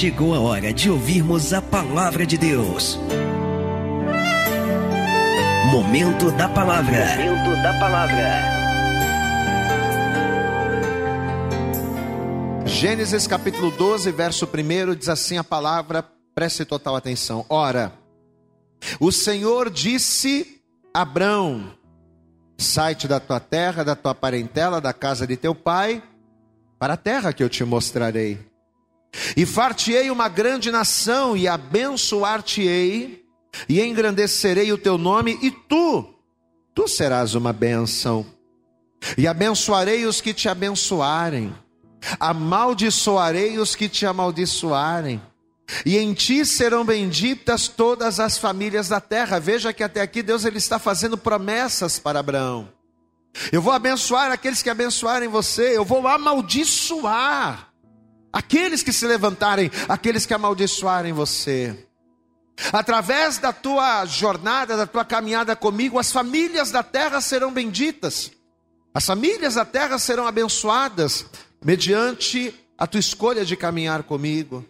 chegou a hora de ouvirmos a palavra de Deus. Momento da palavra. Momento da palavra. Gênesis capítulo 12, verso 1 diz assim a palavra, preste total atenção. Ora, o Senhor disse a Abrão: Sai-te da tua terra, da tua parentela, da casa de teu pai, para a terra que eu te mostrarei. E far-te-ei uma grande nação, e abençoar-te-ei, e engrandecerei o teu nome, e tu, tu serás uma bênção. E abençoarei os que te abençoarem, amaldiçoarei os que te amaldiçoarem, e em ti serão benditas todas as famílias da terra. Veja que até aqui Deus ele está fazendo promessas para Abraão. Eu vou abençoar aqueles que abençoarem você, eu vou amaldiçoar aqueles que se levantarem, aqueles que amaldiçoarem você. Através da tua jornada, da tua caminhada comigo, as famílias da terra serão benditas. As famílias da terra serão abençoadas mediante a tua escolha de caminhar comigo.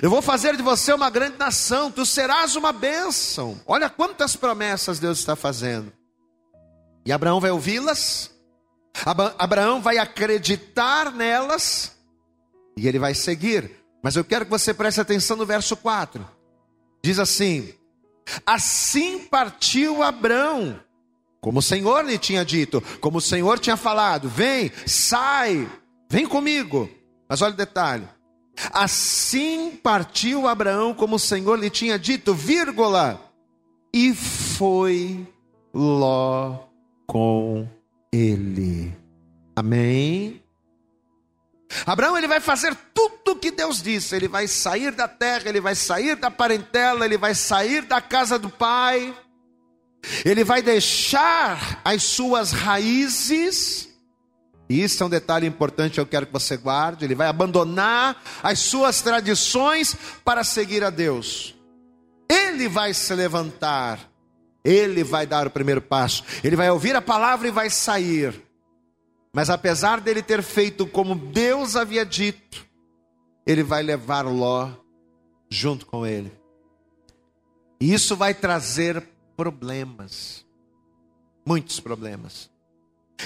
Eu vou fazer de você uma grande nação, tu serás uma bênção. Olha quantas promessas Deus está fazendo. E Abraão vai ouvi-las, Abraão vai acreditar nelas, e ele vai seguir. Mas eu quero que você preste atenção no verso 4. Diz assim: Assim partiu Abraão, como o Senhor lhe tinha dito, como o Senhor tinha falado: Vem, sai, vem comigo. Mas olha o detalhe: Assim partiu Abraão, como o Senhor lhe tinha dito, vírgula, e foi Ló com ele. Amém? Abraão ele vai fazer tudo o que Deus disse. Ele vai sair da terra, ele vai sair da parentela, ele vai sair da casa do pai. Ele vai deixar as suas raízes e isso é um detalhe importante, eu quero que você guarde. Ele vai abandonar as suas tradições para seguir a Deus. Ele vai se levantar, ele vai dar o primeiro passo, ele vai ouvir a palavra e vai sair. Mas apesar dele ter feito como Deus havia dito, ele vai levar Ló junto com ele. E isso vai trazer problemas, muitos problemas.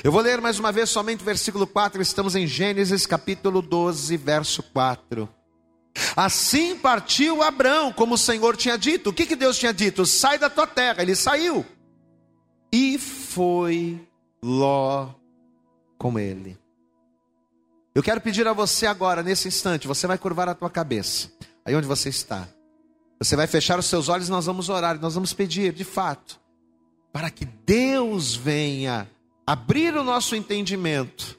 Eu vou ler mais uma vez somente o versículo 4, estamos em Gênesis capítulo 12, verso 4. Assim partiu Abraão, como o Senhor tinha dito. O que, que Deus tinha dito? Sai da tua terra. Ele saiu. E foi Ló com ele. Eu quero pedir a você agora, nesse instante, você vai curvar a tua cabeça, aí onde você está. Você vai fechar os seus olhos, nós vamos orar, nós vamos pedir, de fato, para que Deus venha abrir o nosso entendimento,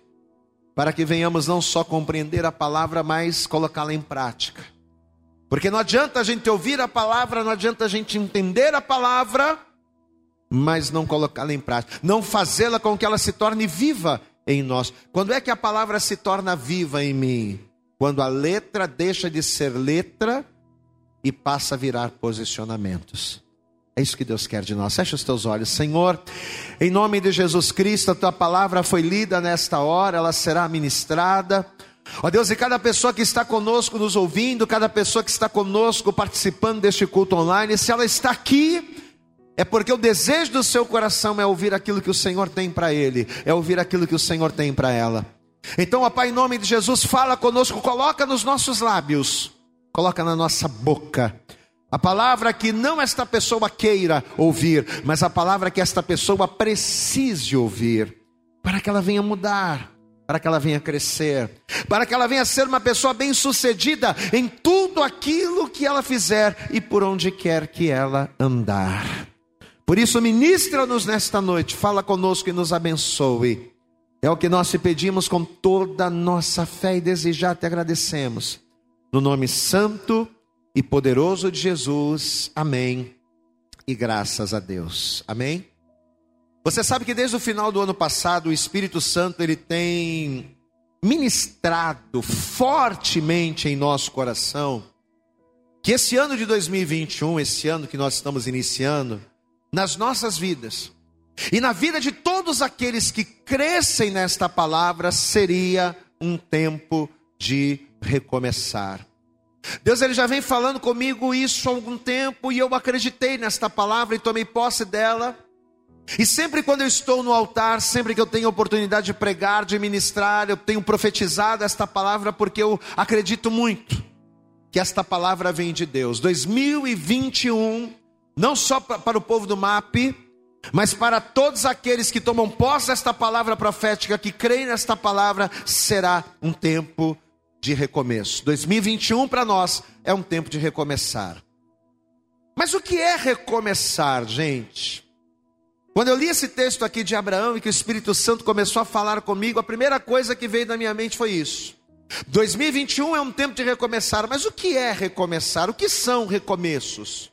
para que venhamos não só compreender a palavra, mas colocá-la em prática. Porque não adianta a gente ouvir a palavra, não adianta a gente entender a palavra, mas não colocá-la em prática, não fazê-la com que ela se torne viva em nós. Quando é que a palavra se torna viva em mim? Quando a letra deixa de ser letra e passa a virar posicionamentos. É isso que Deus quer de nós. Fecha os teus olhos. Senhor, em nome de Jesus Cristo, a tua palavra foi lida nesta hora, ela será ministrada. Ó Deus, e cada pessoa que está conosco nos ouvindo, cada pessoa que está conosco participando deste culto online, se ela está aqui, é porque o desejo do seu coração é ouvir aquilo que o Senhor tem para ele, é ouvir aquilo que o Senhor tem para ela. Então, ó Pai, em nome de Jesus, fala conosco, coloca nos nossos lábios, coloca na nossa boca a palavra que não esta pessoa queira ouvir, mas a palavra que esta pessoa precise ouvir, para que ela venha mudar, para que ela venha crescer, para que ela venha ser uma pessoa bem-sucedida em tudo aquilo que ela fizer e por onde quer que ela andar. Por isso, ministra-nos nesta noite, fala conosco e nos abençoe. É o que nós te pedimos com toda a nossa fé e desejar te agradecemos. No nome santo e poderoso de Jesus. Amém. E graças a Deus. Amém. Você sabe que desde o final do ano passado o Espírito Santo ele tem ministrado fortemente em nosso coração que esse ano de 2021, esse ano que nós estamos iniciando, nas nossas vidas e na vida de todos aqueles que crescem nesta palavra, seria um tempo de recomeçar. Deus ele já vem falando comigo isso há algum tempo e eu acreditei nesta palavra e tomei posse dela. E sempre quando eu estou no altar, sempre que eu tenho oportunidade de pregar, de ministrar, eu tenho profetizado esta palavra porque eu acredito muito que esta palavra vem de Deus. 2021, não só para o povo do MAP, mas para todos aqueles que tomam posse desta palavra profética, que creem nesta palavra, será um tempo de recomeço. 2021 para nós é um tempo de recomeçar. Mas o que é recomeçar, gente? Quando eu li esse texto aqui de Abraão e que o Espírito Santo começou a falar comigo, a primeira coisa que veio na minha mente foi isso. 2021 é um tempo de recomeçar, mas o que é recomeçar? O que são recomeços?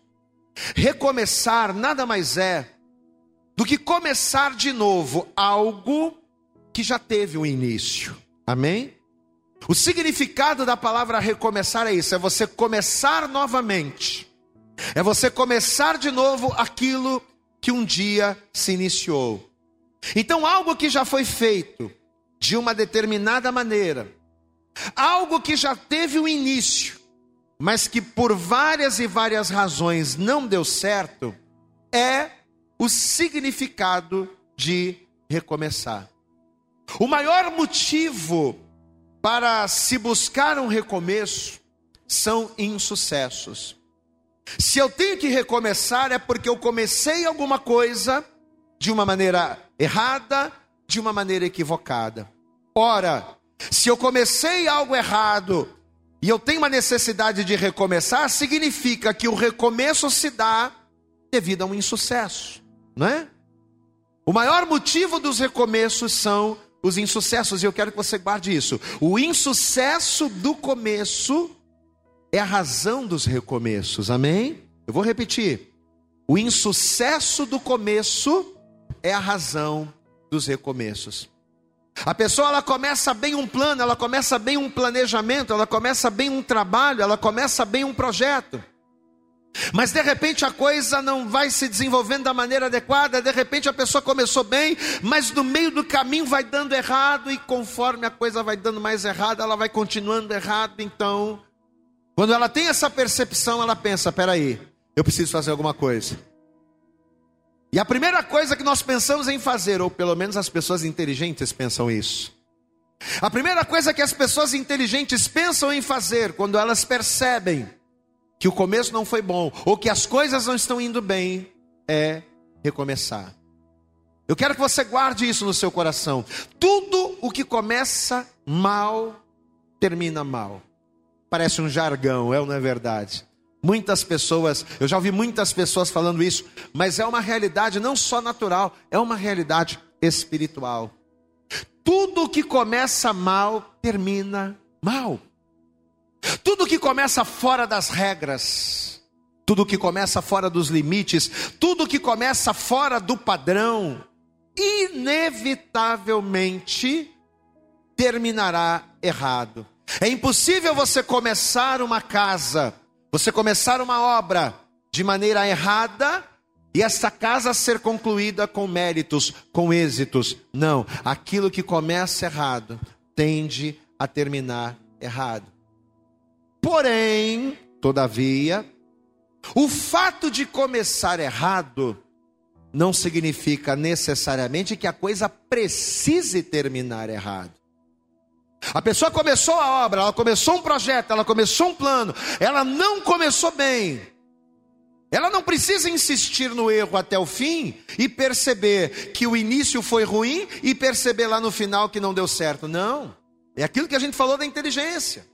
Recomeçar nada mais é do que começar de novo algo que já teve um início. Amém? O significado da palavra recomeçar é isso: é você começar novamente, é você começar de novo aquilo que um dia se iniciou. Então, algo que já foi feito de uma determinada maneira, algo que já teve um início, mas que por várias e várias razões não deu certo, é o significado de recomeçar. O maior motivo para se buscar um recomeço são insucessos. Se eu tenho que recomeçar é porque eu comecei alguma coisa de uma maneira errada, de uma maneira equivocada. Ora, se eu comecei algo errado e eu tenho uma necessidade de recomeçar, significa que o recomeço se dá devido a um insucesso, não é? O maior motivo dos recomeços são os insucessos, e eu quero que você guarde isso. O insucesso do começo é a razão dos recomeços, amém? Eu vou repetir. O insucesso do começo é a razão dos recomeços. A pessoa ela começa bem um plano, ela começa bem um planejamento, ela começa bem um trabalho, ela começa bem um projeto. Mas de repente a coisa não vai se desenvolvendo da maneira adequada, de repente a pessoa começou bem, mas no meio do caminho vai dando errado, e conforme a coisa vai dando mais errado, ela vai continuando errado. Então, quando ela tem essa percepção, ela pensa: peraí, eu preciso fazer alguma coisa. E a primeira coisa que nós pensamos em fazer, ou pelo menos as pessoas inteligentes pensam isso. A primeira coisa que as pessoas inteligentes pensam em fazer quando elas percebem que o começo não foi bom, ou que as coisas não estão indo bem, é recomeçar. Eu quero que você guarde isso no seu coração. Tudo o que começa mal, termina mal. Parece um jargão, é ou não é verdade? Muitas pessoas, eu já ouvi muitas pessoas falando isso, mas é uma realidade não só natural, é uma realidade espiritual. Tudo que começa mal, termina mal. Tudo que começa fora das regras, tudo que começa fora dos limites, tudo que começa fora do padrão, inevitavelmente terminará errado. É impossível você começar uma casa, você começar uma obra de maneira errada e essa casa ser concluída com méritos, com êxitos. Não, aquilo que começa errado tende a terminar errado. Porém, todavia, o fato de começar errado não significa necessariamente que a coisa precise terminar errado. A pessoa começou a obra, ela começou um projeto, ela começou um plano, ela não começou bem. Ela não precisa insistir no erro até o fim e perceber que o início foi ruim e perceber lá no final que não deu certo. Não. É aquilo que a gente falou da inteligência.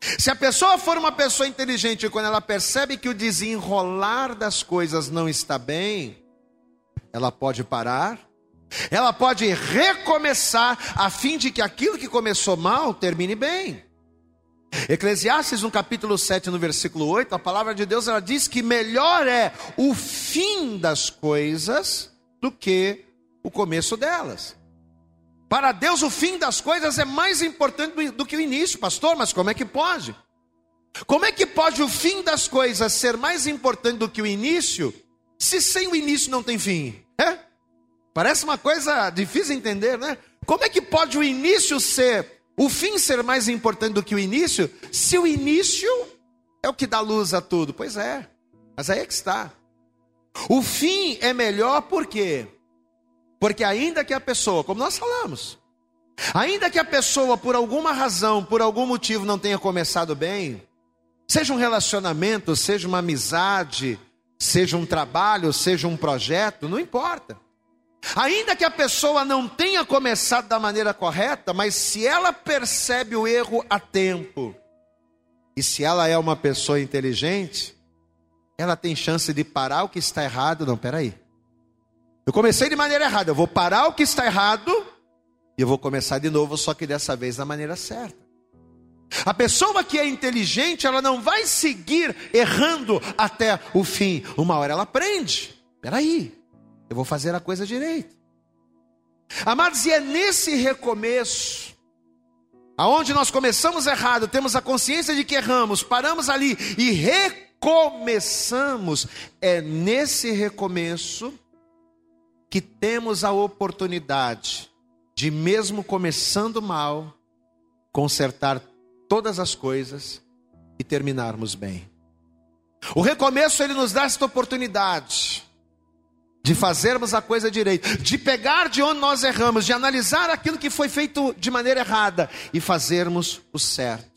Se a pessoa for uma pessoa inteligente, quando ela percebe que o desenrolar das coisas não está bem, ela pode parar, ela pode recomeçar, a fim de que aquilo que começou mal termine bem. Eclesiastes, no capítulo 7, no versículo 8, a palavra de Deus ela diz que melhor é o fim das coisas do que o começo delas. Para Deus, o fim das coisas é mais importante do que o início, pastor. Mas como é que pode? Como é que pode o fim das coisas ser mais importante do que o início, se sem o início não tem fim? É? Parece uma coisa difícil de entender, né? Como é que pode o início ser, o fim ser mais importante do que o início, se o início é o que dá luz a tudo. Pois é, mas aí é que está. O fim é melhor por quê? Porque ainda que a pessoa, como nós falamos, ainda que a pessoa por alguma razão, por algum motivo não tenha começado bem, seja um relacionamento, seja uma amizade, seja um trabalho, seja um projeto, não importa. Ainda que a pessoa não tenha começado da maneira correta, mas se ela percebe o erro a tempo, e se ela é uma pessoa inteligente, ela tem chance de parar o que está errado. Não, peraí. Eu comecei de maneira errada, eu vou parar o que está errado e eu vou começar de novo, só que dessa vez da maneira certa. A pessoa que é inteligente, ela não vai seguir errando até o fim. Uma hora ela aprende. Peraí, eu vou fazer a coisa direito. Amados, e é nesse recomeço, aonde nós começamos errado, temos a consciência de que erramos, paramos ali e recomeçamos, é nesse recomeço que temos a oportunidade de, mesmo começando mal, consertar todas as coisas e terminarmos bem. O recomeço ele nos dá esta oportunidade de fazermos a coisa direito, de pegar de onde nós erramos, de analisar aquilo que foi feito de maneira errada e fazermos o certo.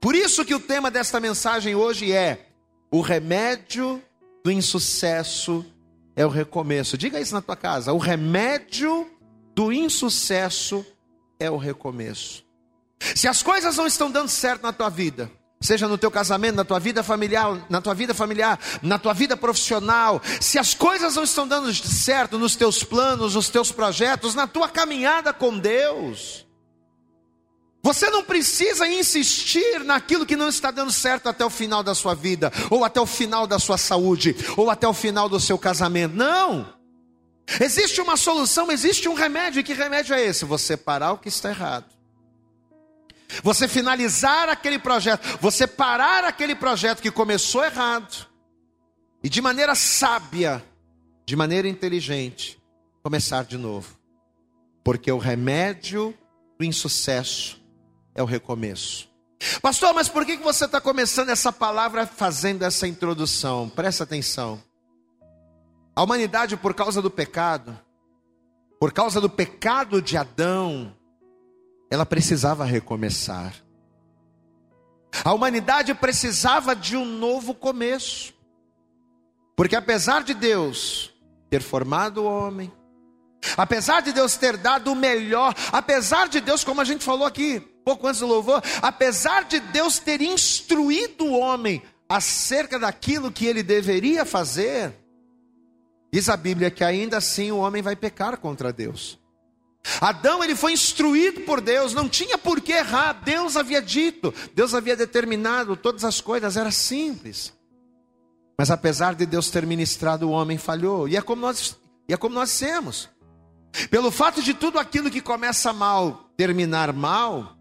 Por isso que o tema desta mensagem hoje é: o remédio do insucesso é o recomeço. Diga isso na tua casa. O remédio do insucesso é o recomeço. Se as coisas não estão dando certo na tua vida, Seja no teu casamento, na tua vida familiar, na tua vida familiar, na tua vida profissional, se as coisas não estão dando certo nos teus planos, nos teus projetos, na tua caminhada com Deus, você não precisa insistir naquilo que não está dando certo até o final da sua vida, ou até o final da sua saúde, ou até o final do seu casamento. Não! Existe uma solução, existe um remédio, e que remédio é esse? Você parar o que está errado você finalizar aquele projeto, você parar aquele projeto que começou errado, e de maneira sábia, de maneira inteligente, começar de novo. Porque o remédio do insucesso é o recomeço. Pastor, mas por que você está começando essa palavra fazendo essa introdução? Presta atenção. A humanidade, por causa do pecado, por causa do pecado de Adão, ela precisava recomeçar. A humanidade precisava de um novo começo. Porque apesar de Deus ter formado o homem, apesar de Deus ter dado o melhor, apesar de Deus, como a gente falou aqui, pouco antes do louvor, apesar de Deus ter instruído o homem acerca daquilo que ele deveria fazer, diz a Bíblia que ainda assim o homem vai pecar contra Deus. Adão ele foi instruído por Deus, não tinha por que errar. Deus havia dito, Deus havia determinado todas as coisas, era simples. Mas apesar de Deus ter ministrado, o homem falhou. E é como nós, e é como nós temos. Pelo fato de tudo aquilo que começa mal terminar mal,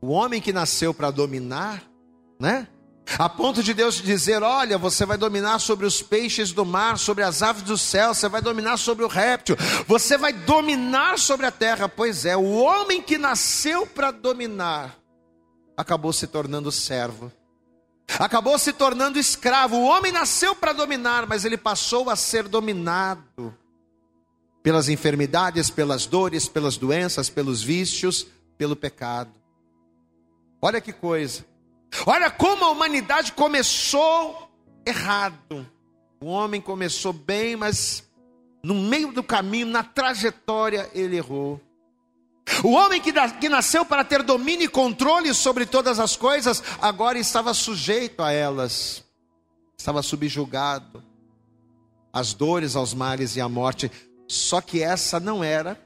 o homem que nasceu para dominar, né? A ponto de Deus dizer: Olha, você vai dominar sobre os peixes do mar, sobre as aves do céu, você vai dominar sobre o réptil, você vai dominar sobre a terra. Pois é, o homem que nasceu para dominar acabou se tornando servo, acabou se tornando escravo. O homem nasceu para dominar, mas ele passou a ser dominado pelas enfermidades, pelas dores, pelas doenças, pelos vícios, pelo pecado. Olha que coisa. Olha como a humanidade começou errado. O homem começou bem, mas no meio do caminho, na trajetória, ele errou. O homem que, nasceu para ter domínio e controle sobre todas as coisas, agora estava sujeito a elas, estava subjugado às dores, aos males e à morte. Só que essa não era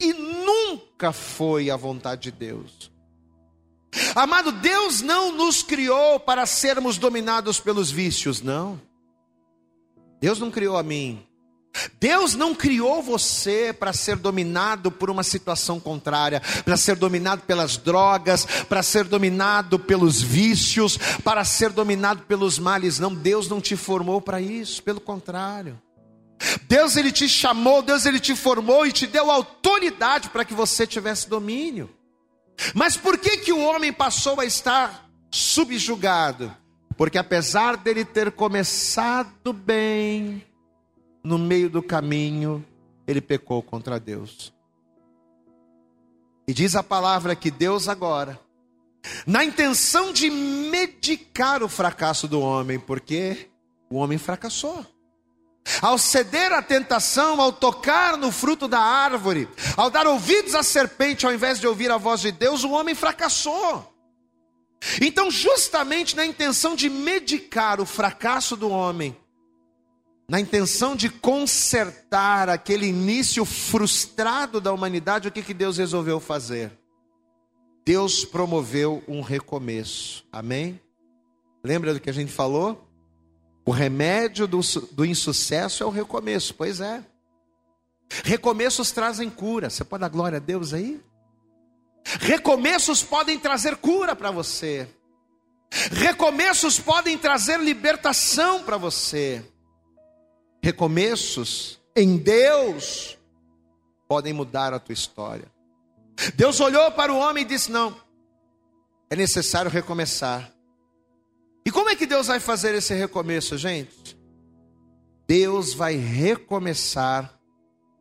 e nunca foi a vontade de Deus. Amado, Deus não nos criou para sermos dominados pelos vícios, não. Deus não criou a mim. Deus não criou você para ser dominado por uma situação contrária, para ser dominado pelas drogas, para ser dominado pelos vícios, para ser dominado pelos males. Não, Deus não te formou para isso, pelo contrário. Deus ele te chamou, Deus ele te formou e te deu autoridade para que você tivesse domínio. Mas por que que o homem passou a estar subjugado, porque apesar dele ter começado bem, no meio do caminho, ele pecou contra Deus. E diz a palavra que Deus agora, na intenção de medicar o fracasso do homem, porque o homem fracassou. Ao ceder à tentação, ao tocar no fruto da árvore, ao dar ouvidos à serpente ao invés de ouvir a voz de Deus, o homem fracassou. Então, justamente na intenção de medicar o fracasso do homem, na intenção de consertar aquele início frustrado da humanidade, o que, que Deus resolveu fazer? Deus promoveu um recomeço. Amém? Lembra do que a gente falou? O remédio do, do insucesso é o recomeço. Pois é. Recomeços trazem cura. Você pode dar glória a Deus aí? Recomeços podem trazer cura para você. Recomeços podem trazer libertação para você recomeços em Deus podem mudar a tua história. Deus olhou para o homem e disse: Não, é necessário recomeçar. E como é que Deus vai fazer esse recomeço, gente? Deus vai recomeçar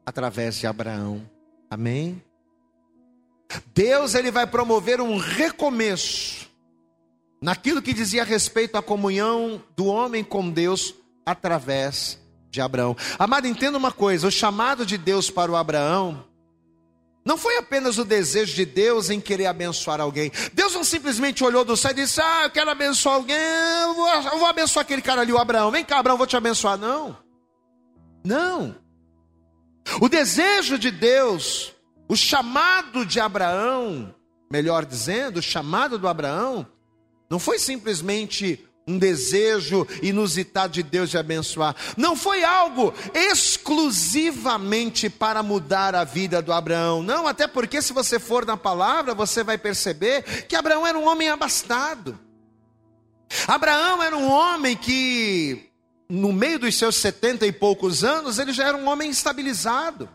através de Abraão. Amém? Deus ele vai promover um recomeço naquilo que dizia respeito à comunhão do homem com Deus através de Abraão. Amado, entenda uma coisa: o chamado de Deus para o Abraão não foi apenas o desejo de Deus em querer abençoar alguém. Deus não simplesmente olhou do céu e disse: Ah, eu quero abençoar alguém, eu vou, eu vou abençoar aquele cara ali, o Abraão. Vem cá, Abraão, vou te abençoar. Não. Não. O desejo de Deus, o chamado de Abraão, melhor dizendo, o chamado do Abraão, não foi simplesmente um desejo inusitado de Deus de abençoar. Não foi algo exclusivamente para mudar a vida do Abraão. Não, até porque se você for na palavra, você vai perceber que Abraão era um homem abastado. Abraão era um homem que, no meio dos seus setenta e poucos anos, ele já era um homem estabilizado.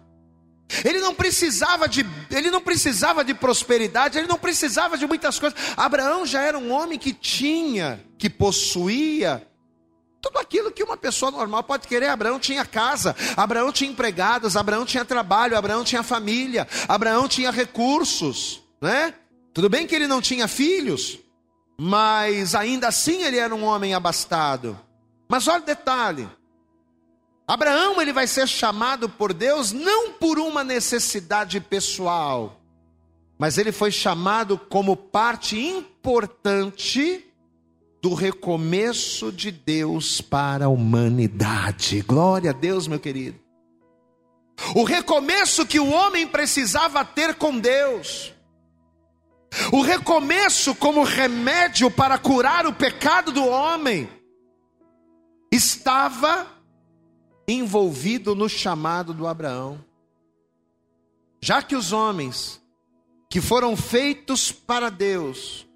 Ele não precisava de, ele não precisava de prosperidade, ele não precisava de muitas coisas. Abraão já era um homem que tinha, que possuía tudo aquilo que uma pessoa normal pode querer. Abraão tinha casa, Abraão tinha empregados, Abraão tinha trabalho, Abraão tinha família, Abraão tinha recursos, né? Tudo bem que ele não tinha filhos, mas ainda assim ele era um homem abastado. Mas olha o detalhe: Abraão ele vai ser chamado por Deus não por uma necessidade pessoal, mas ele foi chamado como parte importante do recomeço de Deus para a humanidade. Glória a Deus, meu querido. O recomeço que o homem precisava ter com Deus. O recomeço como remédio para curar o pecado do homem estava envolvido no chamado do Abraão. Já que os homens que foram feitos para Deus,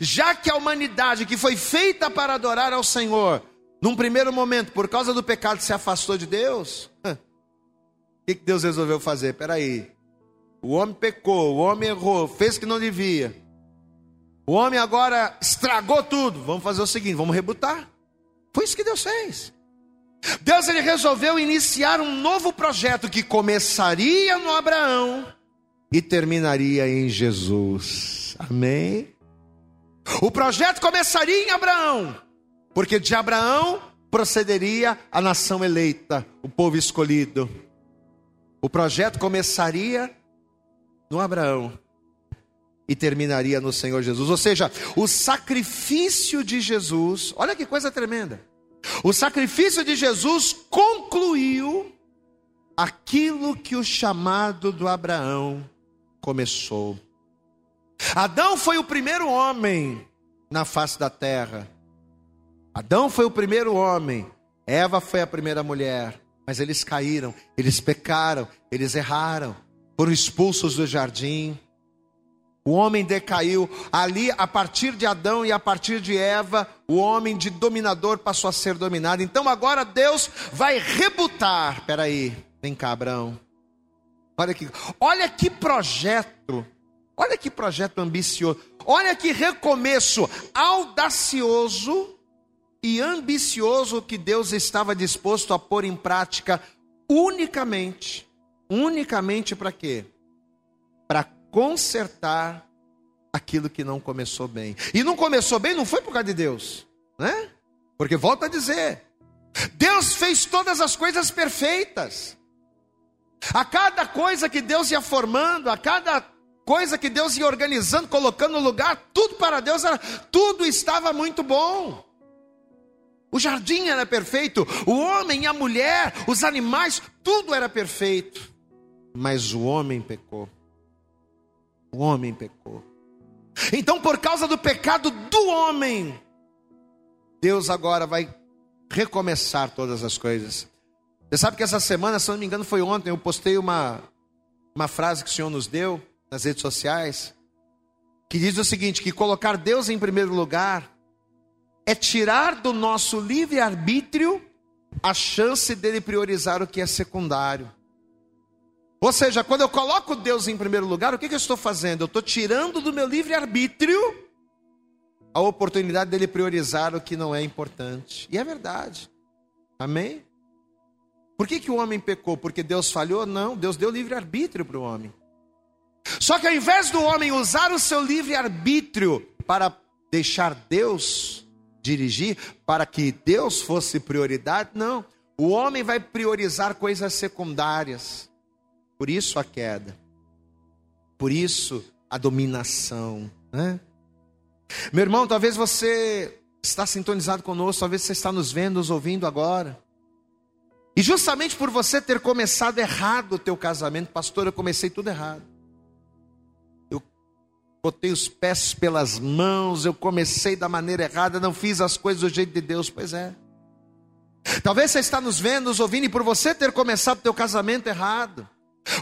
já que a humanidade que foi feita para adorar ao Senhor, num primeiro momento, por causa do pecado, se afastou de Deus, o que Deus resolveu fazer? Peraí, o homem pecou, o homem errou, fez o que não devia. O homem agora estragou tudo. Vamos fazer o seguinte: vamos rebutar. Foi isso que Deus fez. Deus ele resolveu iniciar um novo projeto que começaria no Abraão e terminaria em Jesus. Amém? O projeto começaria em Abraão, porque de Abraão procederia a nação eleita, o povo escolhido. O projeto começaria no Abraão e terminaria no Senhor Jesus. Ou seja, o sacrifício de Jesus, olha que coisa tremenda. O sacrifício de Jesus concluiu aquilo que o chamado do Abraão começou. Adão foi o primeiro homem na face da terra. Adão foi o primeiro homem. Eva foi a primeira mulher. Mas eles caíram, eles pecaram, eles erraram, foram expulsos do jardim. O homem decaiu. Ali, a partir de Adão e a partir de Eva, o homem de dominador passou a ser dominado. Então agora Deus vai rebutar. Peraí, vem cá, Abraão. Olha aqui. Olha que projeto Olha que projeto ambicioso. Olha que recomeço audacioso e ambicioso que Deus estava disposto a pôr em prática unicamente, unicamente para quê? Consertar aquilo que não começou bem. E não começou bem não foi por causa de Deus, né? Porque volta a dizer, Deus fez todas as coisas perfeitas. A cada coisa que Deus ia formando, a cada coisa que Deus ia organizando, colocando no lugar, tudo para Deus era, tudo estava muito bom. O jardim era perfeito, o homem a mulher, os animais, tudo era perfeito. Mas o homem pecou. O homem pecou. Então, por causa do pecado do homem, Deus agora vai recomeçar todas as coisas. Você sabe que essa semana, se não me engano, foi ontem, eu postei uma, uma frase que o Senhor nos deu nas redes sociais, que diz o seguinte: que colocar Deus em primeiro lugar é tirar do nosso livre-arbítrio a chance dele priorizar o que é secundário. Ou seja, quando eu coloco Deus em primeiro lugar, o que, que eu estou fazendo? Eu estou tirando do meu livre-arbítrio a oportunidade dele priorizar o que não é importante. E é verdade. Amém? Por que, que o homem pecou? Porque Deus falhou? Não, Deus deu livre-arbítrio para o homem. Só que ao invés do homem usar o seu livre-arbítrio para deixar Deus dirigir, para que Deus fosse prioridade, não. O homem vai priorizar coisas secundárias. Por isso a queda. Por isso a dominação. Né? Meu irmão, talvez você está sintonizado conosco, talvez você está nos vendo, nos ouvindo agora. E justamente por você ter começado errado o teu casamento, pastor, eu comecei tudo errado. Eu botei os pés pelas mãos, eu comecei da maneira errada, não fiz as coisas do jeito de Deus, pois é. Talvez você está nos vendo, nos ouvindo, e por você ter começado o teu casamento errado,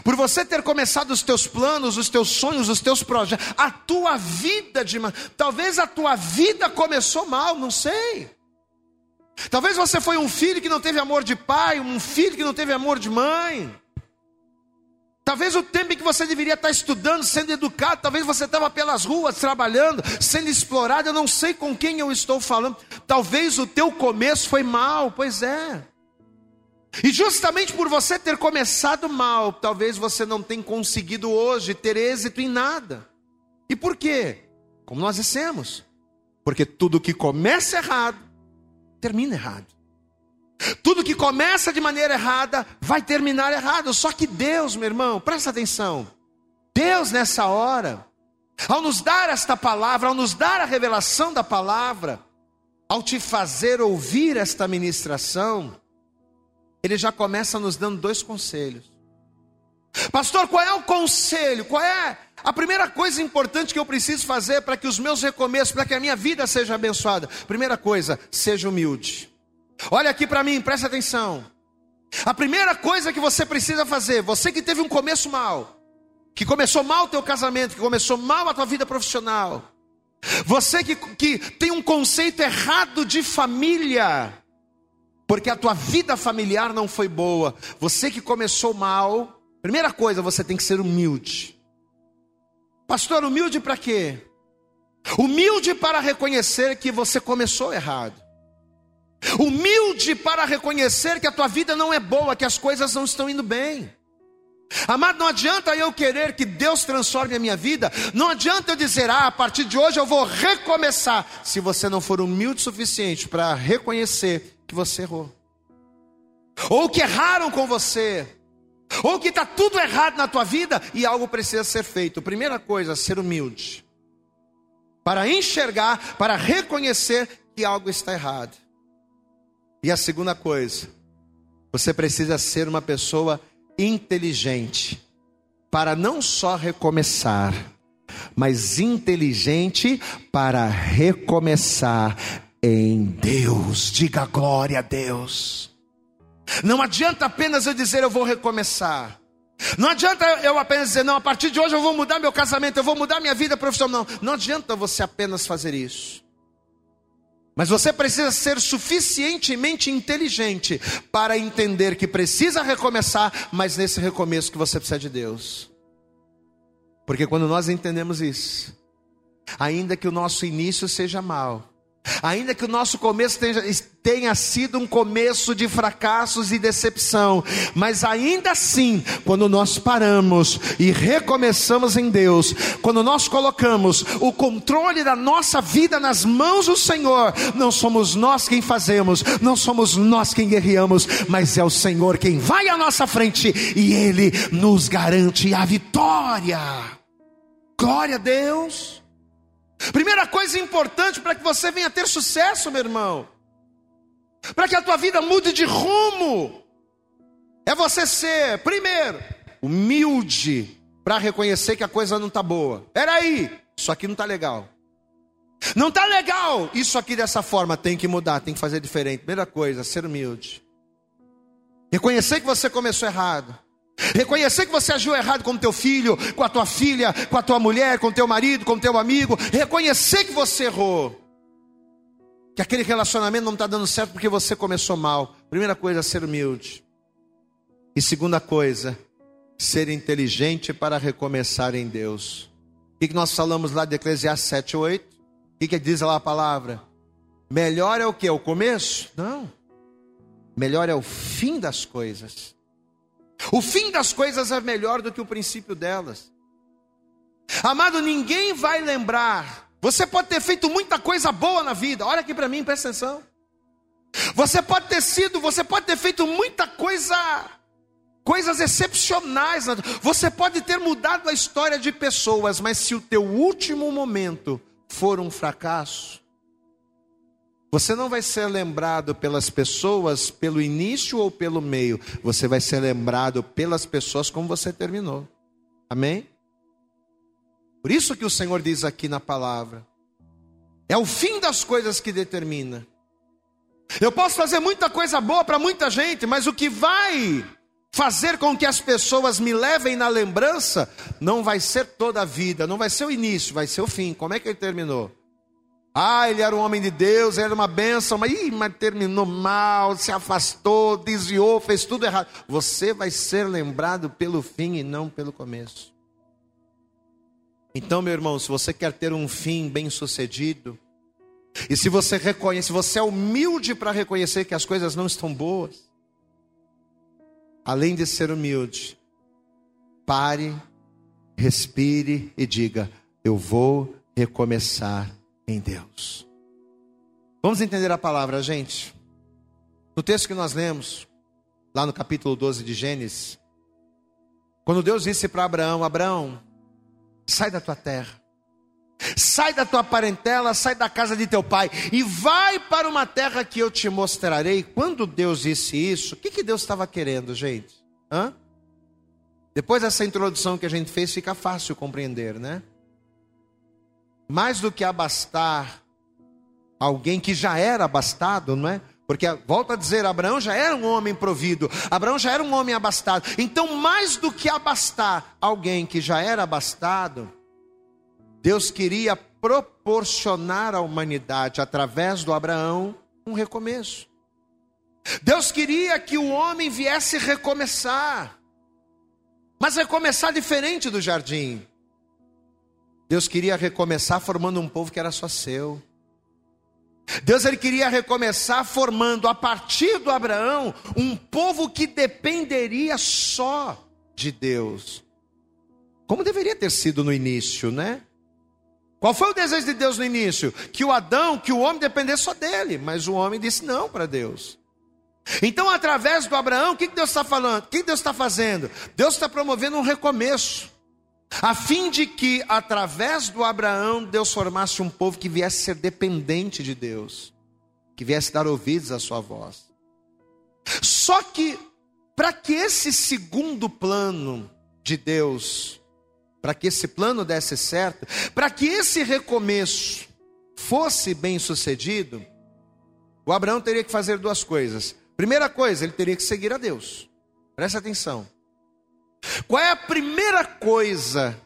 por você ter começado os teus planos, os teus sonhos, os teus projetos, a tua vida de talvez a tua vida começou mal, não sei. Talvez você foi um filho que não teve amor de pai, um filho que não teve amor de mãe. Talvez o tempo em que você deveria estar estudando, sendo educado, talvez você estava pelas ruas trabalhando, sendo explorado, eu não sei com quem eu estou falando. Talvez o teu começo foi mal, pois é. E justamente por você ter começado mal, talvez você não tenha conseguido hoje ter êxito em nada. E por quê? Como nós dissemos, porque tudo que começa errado, termina errado. Tudo que começa de maneira errada, vai terminar errado. Só que Deus, meu irmão, presta atenção. Deus nessa hora, ao nos dar esta palavra, ao nos dar a revelação da palavra, ao te fazer ouvir esta ministração, ele já começa nos dando dois conselhos. Pastor, qual é o conselho? Qual é a primeira coisa importante que eu preciso fazer para que os meus recomeços, para que a minha vida seja abençoada? Primeira coisa, seja humilde. Olha aqui para mim, presta atenção. A primeira coisa que você precisa fazer, você que teve um começo mal, que começou mal o teu casamento, que começou mal a tua vida profissional, você que, que tem um conceito errado de família, porque a tua vida familiar não foi boa. Você que começou mal, primeira coisa, você tem que ser humilde. Pastor, humilde para quê? Humilde para reconhecer que você começou errado. Humilde para reconhecer que a tua vida não é boa, que as coisas não estão indo bem. Amado, não adianta eu querer que Deus transforme a minha vida, não adianta eu dizer, ah, a partir de hoje eu vou recomeçar, se você não for humilde o suficiente para reconhecer que você errou, ou que erraram com você, ou que está tudo errado na tua vida e algo precisa ser feito. Primeira coisa, ser humilde, para enxergar, para reconhecer que algo está errado. E a segunda coisa, você precisa ser uma pessoa inteligente, para não só recomeçar, mas inteligente para recomeçar em Deus. Diga glória a Deus. Não adianta apenas eu dizer eu vou recomeçar. Não adianta eu apenas dizer, não, a partir de hoje eu vou mudar meu casamento, eu vou mudar minha vida profissional. Não, não adianta você apenas fazer isso. Mas você precisa ser suficientemente inteligente para entender que precisa recomeçar, mas nesse recomeço que você precisa de Deus. Porque quando nós entendemos isso, ainda que o nosso início seja mau, Ainda que o nosso começo tenha, tenha, sido um começo de fracassos e decepção, mas ainda assim, quando nós paramos e recomeçamos em Deus, quando nós colocamos o controle da nossa vida nas mãos do Senhor, não somos nós quem fazemos, não somos nós quem guerreamos, mas é o Senhor quem vai à nossa frente e Ele nos garante a vitória. Glória a Deus. Primeira coisa importante para que você venha ter sucesso, meu irmão, para que a tua vida mude de rumo, é você ser, primeiro, humilde para reconhecer que a coisa não está boa. Peraí, isso aqui não está legal. Não está legal isso aqui dessa forma, tem que mudar, tem que fazer diferente. Primeira coisa, ser humilde. Reconhecer que você começou errado. Reconhecer que você agiu errado com teu filho, com a tua filha, com a tua mulher, com teu marido, com teu amigo. Reconhecer que você errou. Que aquele relacionamento não está dando certo porque você começou mal. Primeira coisa, ser humilde. E segunda coisa, ser inteligente para recomeçar em Deus. O que nós falamos lá de Eclesiastes 7, 8? O que, diz lá a palavra? Melhor é o que? O começo? Não. Melhor é o fim das coisas. O fim das coisas é melhor do que o princípio delas. Amado, ninguém vai lembrar. Você pode ter feito muita coisa boa na vida. Olha aqui para mim, presta atenção. Você pode ter sido, você pode ter feito muita coisa, coisas excepcionais. Você pode ter mudado a história de pessoas, mas se o teu último momento for um fracasso, você não vai ser lembrado pelas pessoas pelo início ou pelo meio. Você vai ser lembrado pelas pessoas como você terminou. Amém? Por isso que o Senhor diz aqui na palavra: é o fim das coisas que determina. Eu posso fazer muita coisa boa para muita gente, mas o que vai fazer com que as pessoas me levem na lembrança não vai ser toda a vida, não vai ser o início, vai ser o fim. Como é que ele terminou? Ah, ele era um homem de Deus, era uma bênção, mas, ih, mas terminou mal, se afastou, desviou, fez tudo errado. Você vai ser lembrado pelo fim e não pelo começo. Então, meu irmão, se você quer ter um fim bem sucedido, e se você reconhece, se você é humilde para reconhecer que as coisas não estão boas, além de ser humilde, pare, respire e diga: Eu vou recomeçar em Deus. Vamos entender a palavra, gente? No texto que nós lemos, lá no capítulo 12 de Gênesis, quando Deus disse para Abraão: Abraão, sai da tua terra, sai da tua parentela, sai da casa de teu pai e vai para uma terra que eu te mostrarei. Quando Deus disse isso, o que, que Deus estava querendo, gente? Hã? Depois dessa introdução que a gente fez, fica fácil compreender, né? Mais do que abastar alguém que já era abastado, não é? Porque, volta a dizer, Abraão já era um homem provido, Abraão já era um homem abastado. Então, mais do que abastar alguém que já era abastado, Deus queria proporcionar à humanidade, através do Abraão, um recomeço. Deus queria que o homem viesse recomeçar, mas recomeçar diferente do jardim. Deus queria recomeçar formando um povo que era só seu. Deus ele queria recomeçar formando a partir do Abraão um povo que dependeria só de Deus. Como deveria ter sido no início, né? Qual foi o desejo de Deus no início? Que o Adão, que o homem dependesse só dele, mas o homem disse não para Deus. Então, através do Abraão, o que Deus está falando? O que Deus está fazendo? Deus está promovendo um recomeço a fim de que, através do Abraão, Deus formasse um povo que viesse ser dependente de Deus, que viesse dar ouvidos à sua voz. Só que, para que esse segundo plano de Deus, para que esse plano desse certo, para que esse recomeço fosse bem sucedido, o Abraão teria que fazer duas coisas. Primeira coisa, ele teria que seguir a Deus. Presta atenção. Qual é a primeira coisa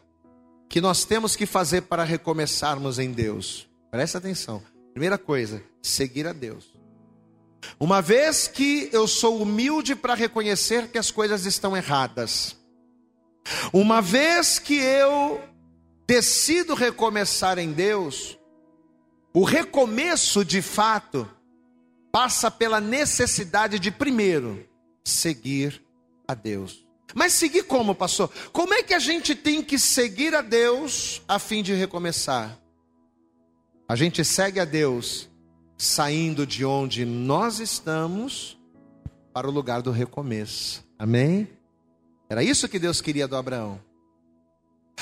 que nós temos que fazer para recomeçarmos em Deus? Presta atenção. Primeira coisa, seguir a Deus. Uma vez que eu sou humilde para reconhecer que as coisas estão erradas, uma vez que eu decido recomeçar em Deus, o recomeço de fato passa pela necessidade de, primeiro, seguir a Deus. Mas seguir como, pastor? Como é que a gente tem que seguir a Deus a fim de recomeçar? A gente segue a Deus saindo de onde nós estamos para o lugar do recomeço. Amém? Era isso que Deus queria do Abraão.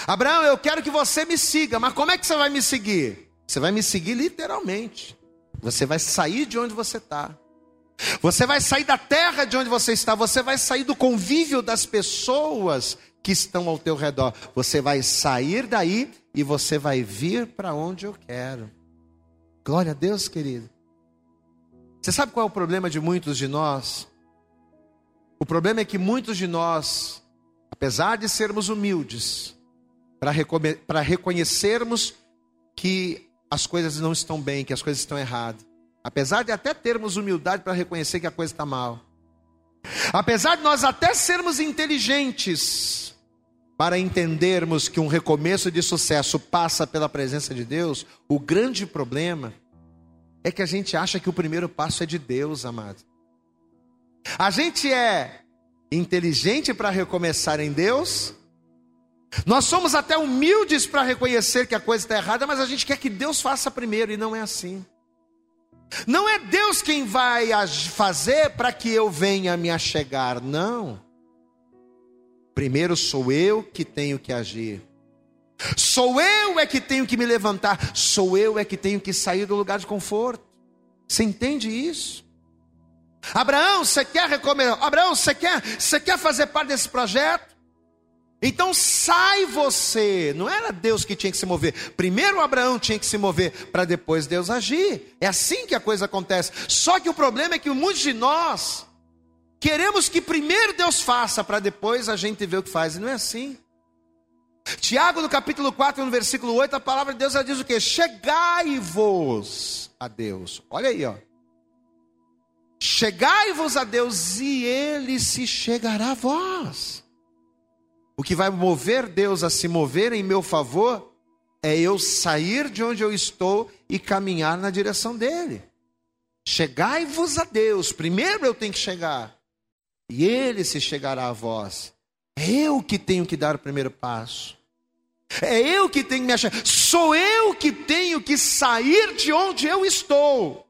Abraão, eu quero que você me siga, mas como é que você vai me seguir? Você vai me seguir literalmente. Você vai sair de onde você está. Você vai sair da terra de onde você está. Você vai sair do convívio das pessoas que estão ao teu redor. Você vai sair daí e você vai vir para onde eu quero. Glória a Deus, querido. Você sabe qual é o problema de muitos de nós? O problema é que muitos de nós, apesar de sermos humildes, para reconhecermos que as coisas não estão bem, que as coisas estão erradas, apesar de até termos humildade para reconhecer que a coisa está mal, apesar de nós até sermos inteligentes para entendermos que um recomeço de sucesso passa pela presença de Deus, o grande problema é que a gente acha que o primeiro passo é de Deus, amado. A gente é inteligente para recomeçar em Deus, nós somos até humildes para reconhecer que a coisa está errada, mas a gente quer que Deus faça primeiro, e não é assim. Não é Deus quem vai fazer para que eu venha me achegar, não. Primeiro sou eu que tenho que agir. Sou eu é que tenho que me levantar. Sou eu é que tenho que sair do lugar de conforto. Você entende isso? Abraão, você quer recomendar? Abraão, você quer, você quer fazer parte desse projeto? Então sai você. Não era Deus que tinha que se mover. Primeiro Abraão tinha que se mover para depois Deus agir. É assim que a coisa acontece. Só que o problema é que muitos de nós Queremos que primeiro Deus faça, para depois a gente ver o que faz. E não é assim. Tiago, no capítulo 4, no versículo 8, a palavra de Deus já diz o que? Chegai-vos a Deus. Olha aí, ó. Chegai-vos a Deus e ele se chegará a vós. O que vai mover Deus a se mover em meu favor é eu sair de onde eu estou e caminhar na direção dele. Chegai-vos a Deus. Primeiro eu tenho que chegar e ele se chegará a vós. É eu que tenho que dar o primeiro passo. É eu que tenho que me achar. Sou eu que tenho que sair de onde eu estou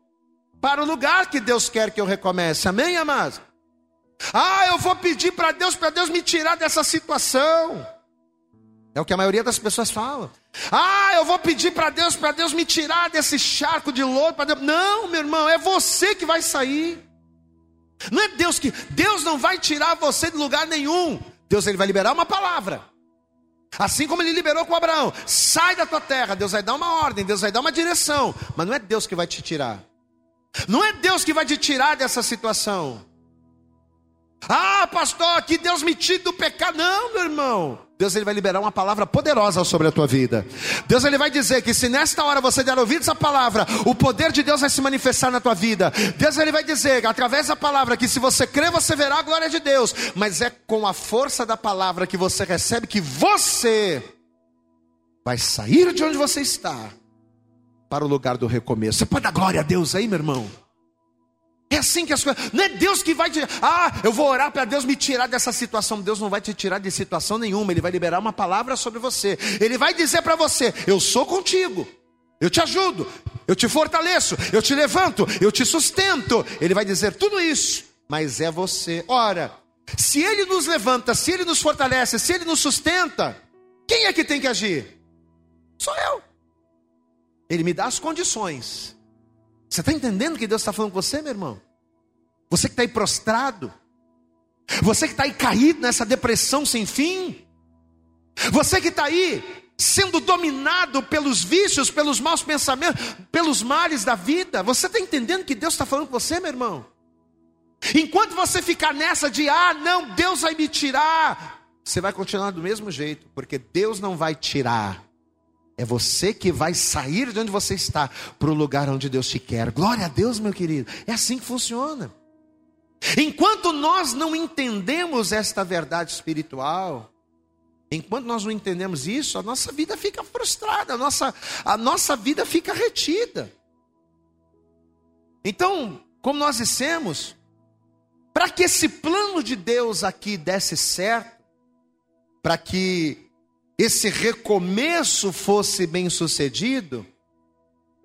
para o lugar que Deus quer que eu recomece. Amém, amados? Ah, eu vou pedir para Deus, para Deus me tirar dessa situação. É o que a maioria das pessoas fala. Ah, eu vou pedir para Deus, para Deus me tirar desse charco de lodo. Deus... Não, meu irmão, é você que vai sair. Não é Deus que Deus não vai tirar você de lugar nenhum. Deus ele vai liberar uma palavra. Assim como ele liberou com Abraão, sai da tua terra, Deus vai dar uma ordem, Deus vai dar uma direção, mas não é Deus que vai te tirar. Não é Deus que vai te tirar dessa situação. Ah, pastor, que Deus me tire do pecado. Não, meu irmão. Deus ele vai liberar uma palavra poderosa sobre a tua vida. Deus ele vai dizer que se nesta hora você der ouvido essa palavra, o poder de Deus vai se manifestar na tua vida. Deus ele vai dizer através da palavra que se você crer você verá a glória de Deus, mas é com a força da palavra que você recebe que você vai sair de onde você está para o lugar do recomeço. Você pode dar glória a Deus aí, meu irmão? É assim que as coisas. Não é Deus que vai te. Ah, eu vou orar para Deus me tirar dessa situação. Deus não vai te tirar de situação nenhuma. Ele vai liberar uma palavra sobre você. Ele vai dizer para você: Eu sou contigo. Eu te ajudo. Eu te fortaleço. Eu te levanto. Eu te sustento. Ele vai dizer tudo isso. Mas é você. Ora, se Ele nos levanta, se Ele nos fortalece, se Ele nos sustenta, quem é que tem que agir? Sou eu. Ele me dá as condições. Você está entendendo que Deus está falando com você, meu irmão? Você que está aí prostrado, você que está aí caído nessa depressão sem fim, você que está aí sendo dominado pelos vícios, pelos maus pensamentos, pelos males da vida, você está entendendo que Deus está falando com você, meu irmão? Enquanto você ficar nessa de, ah, não, Deus vai me tirar, você vai continuar do mesmo jeito, porque Deus não vai tirar é você que vai sair de onde você está para o lugar onde Deus te quer. Glória a Deus, meu querido. É assim que funciona. Enquanto nós não entendemos esta verdade espiritual, Enquanto nós não entendemos isso, a nossa vida fica frustrada, a nossa, a nossa vida fica retida. Então, como nós dissemos, para que esse plano de Deus aqui desse certo, para que esse recomeço fosse bem sucedido,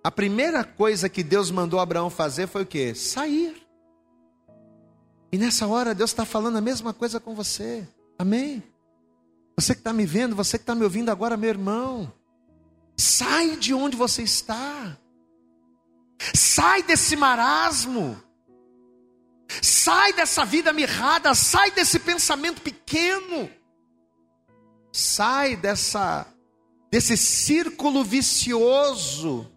a primeira coisa que Deus mandou Abraão fazer foi o que? Sair. E nessa hora Deus está falando a mesma coisa com você. Amém? Você que está me vendo, você que está me ouvindo agora, meu irmão, sai de onde você está, sai desse marasmo, sai dessa vida mirrada, sai desse pensamento pequeno, sai dessa desse círculo vicioso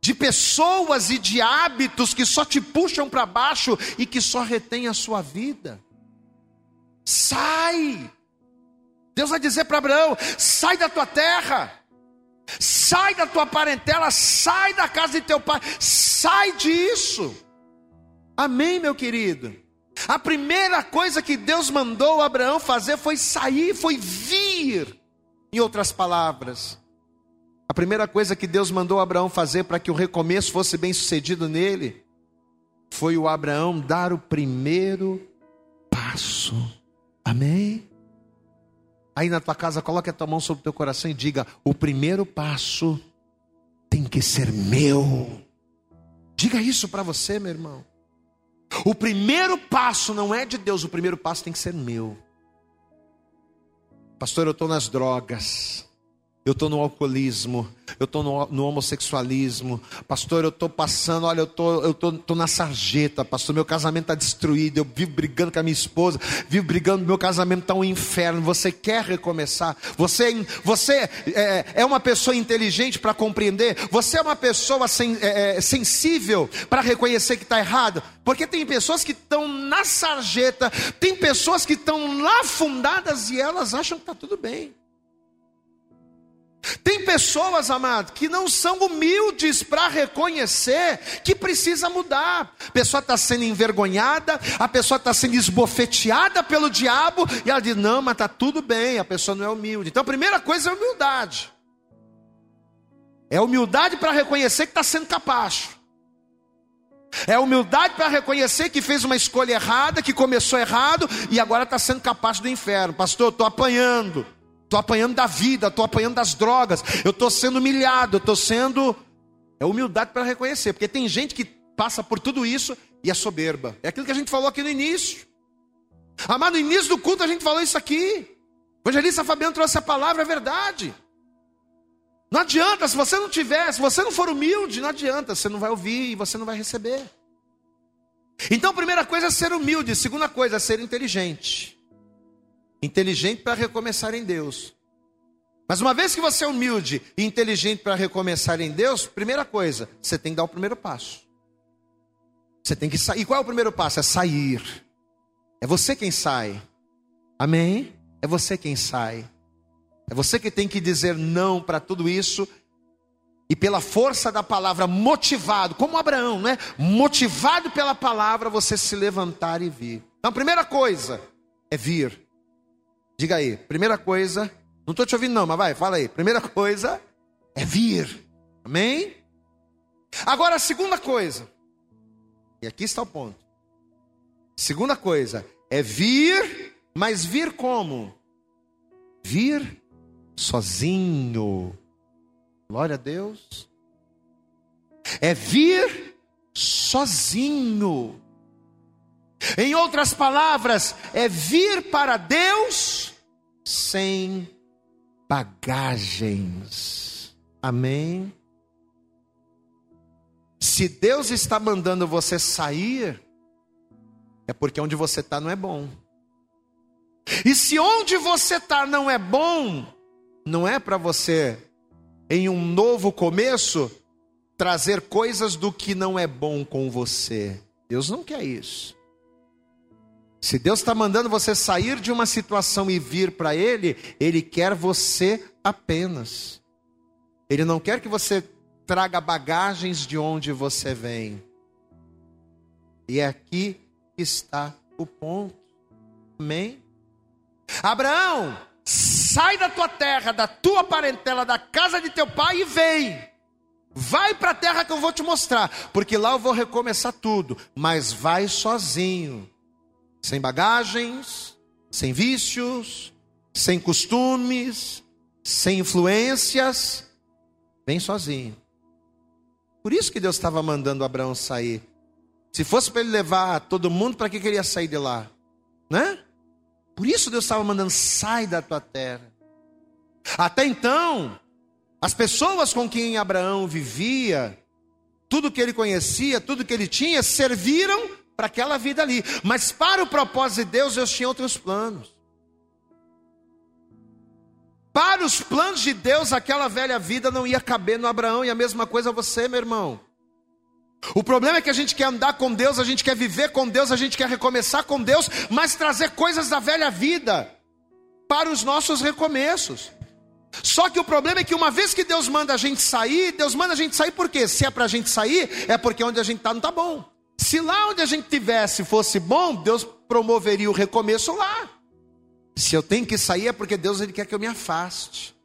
de pessoas e de hábitos que só te puxam para baixo e que só retém a sua vida. Sai! Deus vai dizer para Abraão: sai da tua terra, sai da tua parentela, sai da casa de teu pai, sai disso. Amém, meu querido? A primeira coisa que Deus mandou Abraão fazer foi sair, foi vir. Em outras palavras, a primeira coisa que Deus mandou Abraão fazer para que o recomeço fosse bem sucedido nele foi o Abraão dar o primeiro passo. Amém? Aí na tua casa, coloque a tua mão sobre o teu coração e diga: o primeiro passo tem que ser meu. Diga isso para você, meu irmão. O primeiro passo não é de Deus, o primeiro passo tem que ser meu. Pastor, eu estou nas drogas eu estou no alcoolismo, eu estou no, no, homossexualismo, pastor, eu estou passando, olha, eu tô, eu tô, tô na sarjeta, pastor, meu casamento está destruído, eu vivo brigando com a minha esposa, vivo brigando, meu casamento está um inferno. Você quer recomeçar? Você, você é, é uma pessoa inteligente para compreender? Você é uma pessoa sen, é, é sensível para reconhecer que está errado? Porque tem pessoas que estão na sarjeta, tem pessoas que estão lá fundadas e elas acham que está tudo bem. Tem pessoas, amado, que não são humildes para reconhecer que precisa mudar. A pessoa está sendo envergonhada, a pessoa está sendo esbofeteada pelo diabo, e ela diz: Não, mas está tudo bem, a pessoa não é humilde. Então a primeira coisa é humildade. É humildade para reconhecer que está sendo capaz. É humildade para reconhecer que fez uma escolha errada, que começou errado e agora está sendo capaz do inferno. Pastor, estou apanhando. Estou apanhando da vida, estou apanhando das drogas, eu estou sendo humilhado, eu estou sendo. É humildade para reconhecer, porque tem gente que passa por tudo isso e é soberba. É aquilo que a gente falou aqui no início. Amado, no início do culto a gente falou isso aqui. O evangelista Fabiano trouxe a palavra, é verdade. Não adianta, se você não tiver, se você não for humilde, não adianta, você não vai ouvir e você não vai receber. Então, primeira coisa é ser humilde, segunda coisa é ser inteligente inteligente para recomeçar em Deus. Mas uma vez que você é humilde e inteligente para recomeçar em Deus, primeira coisa, você tem que dar o primeiro passo. Você tem que sair. E qual é o primeiro passo? É sair. É você quem sai. Amém? É você quem sai. É você que tem que dizer não para tudo isso e pela força da palavra, motivado, como Abraão, né? Motivado pela palavra, você se levantar e vir. Então, a primeira coisa é vir. Diga aí, primeira coisa, não estou te ouvindo não, mas vai, fala aí. Primeira coisa é vir. Amém? Agora a segunda coisa, e aqui está o ponto. Segunda coisa é vir, mas vir como? Vir sozinho. Glória a Deus. É vir sozinho. Em outras palavras, é vir para Deus sem bagagens. Amém? Se Deus está mandando você sair, é porque onde você está não é bom. E se onde você está não é bom, não é para você, em um novo começo, trazer coisas do que não é bom com você. Deus não quer isso. Se Deus está mandando você sair de uma situação e vir para Ele, Ele quer você apenas. Ele não quer que você traga bagagens de onde você vem. E é aqui que está o ponto. Amém? Abraão, sai da tua terra, da tua parentela, da casa de teu pai e vem. Vai para a terra que eu vou te mostrar, porque lá eu vou recomeçar tudo, mas vai sozinho, sem bagagens, sem vícios, sem costumes, sem influências, vem sozinho. Por isso que Deus estava mandando Abraão sair. Se fosse para ele levar todo mundo, para que queria sair de lá? Né? Por isso Deus estava mandando, sai da tua terra. Até então, as pessoas com quem Abraão vivia, tudo que ele conhecia, tudo que ele tinha, serviram para aquela vida ali. Mas para o propósito de Deus, Deus tinha outros planos. Para os planos de Deus, aquela velha vida não ia caber no Abraão, e a mesma coisa você, meu irmão. O problema é que a gente quer andar com Deus, a gente quer viver com Deus, a gente quer recomeçar com Deus, mas trazer coisas da velha vida para os nossos recomeços. Só que o problema é que uma vez que Deus manda a gente sair, Deus manda a gente sair por quê? Se é para a gente sair, é porque onde a gente está não está bom. Se lá onde a gente tivesse fosse bom, Deus promoveria o recomeço lá. Se eu tenho que sair é porque Deus ele quer que eu me afaste.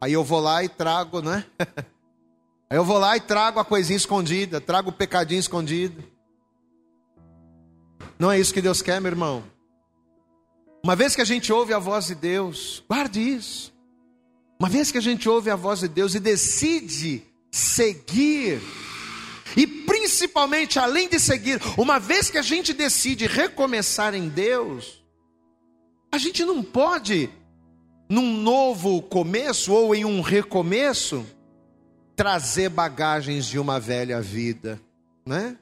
Aí eu vou lá e trago, né? Aí eu vou lá e trago a coisinha escondida, trago o pecadinho escondido. Não é isso que Deus quer, meu irmão. Uma vez que a gente ouve a voz de Deus, guarde isso. Uma vez que a gente ouve a voz de Deus e decide seguir, e principalmente além de seguir, uma vez que a gente decide recomeçar em Deus, a gente não pode, num novo começo ou em um recomeço, trazer bagagens de uma velha vida, né?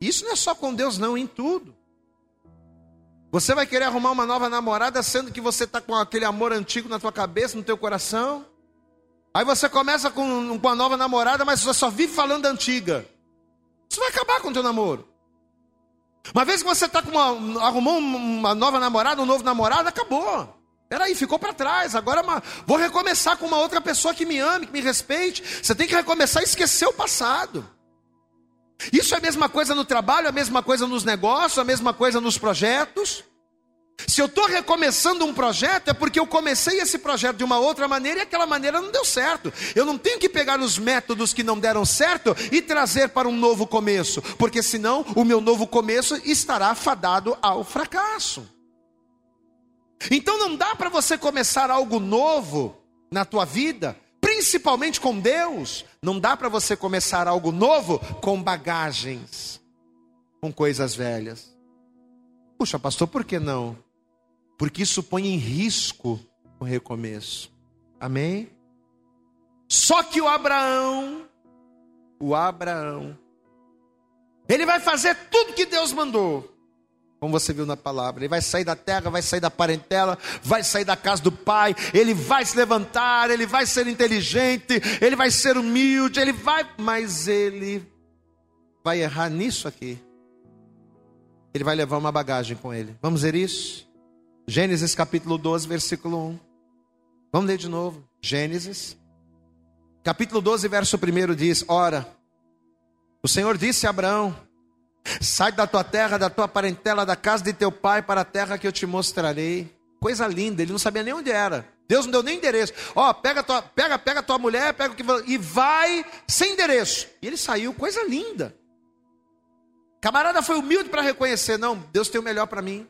Isso não é só com Deus, não, em tudo. Você vai querer arrumar uma nova namorada, sendo que você está com aquele amor antigo na tua cabeça, no teu coração. Aí você começa com, uma nova namorada, mas você só vive falando da antiga. Isso vai acabar com o teu namoro. Uma vez que você tá com uma, arrumou uma nova namorada, um novo namorado, acabou. Peraí, ficou para trás. Agora é vou recomeçar com uma outra pessoa que me ame, que me respeite. Você tem que recomeçar e esquecer o passado. Isso é a mesma coisa no trabalho, a mesma coisa nos negócios, a mesma coisa nos projetos. Se eu estou recomeçando um projeto, é porque eu comecei esse projeto de uma outra maneira e aquela maneira não deu certo. Eu não tenho que pegar os métodos que não deram certo e trazer para um novo começo, porque senão o meu novo começo estará fadado ao fracasso. Então não dá para você começar algo novo na tua vida, principalmente com Deus. Não dá para você começar algo novo com bagagens, com coisas velhas. Puxa, pastor, por que não? Porque isso põe em risco o recomeço. Amém? Só que o Abraão, o Abraão, ele vai fazer tudo que Deus mandou como você viu na palavra. Ele vai sair da terra, vai sair da parentela, vai sair da casa do pai, ele vai se levantar, ele vai ser inteligente, ele vai ser humilde, ele vai, mas ele vai errar nisso aqui. Ele vai levar uma bagagem com ele. Vamos ver isso? Gênesis capítulo 12, versículo 1. Vamos ler de novo. Gênesis, capítulo 12, verso 1 diz: Ora, o Senhor disse a Abraão: Sai da tua terra, da tua parentela, da casa de teu pai para a terra que eu te mostrarei. Coisa linda, ele não sabia nem onde era. Deus não deu nem endereço. Ó, oh, pega tua, pega, pega tua mulher, pega o que e vai sem endereço. E ele saiu, coisa linda. Camarada foi humilde para reconhecer, não, Deus tem o melhor para mim.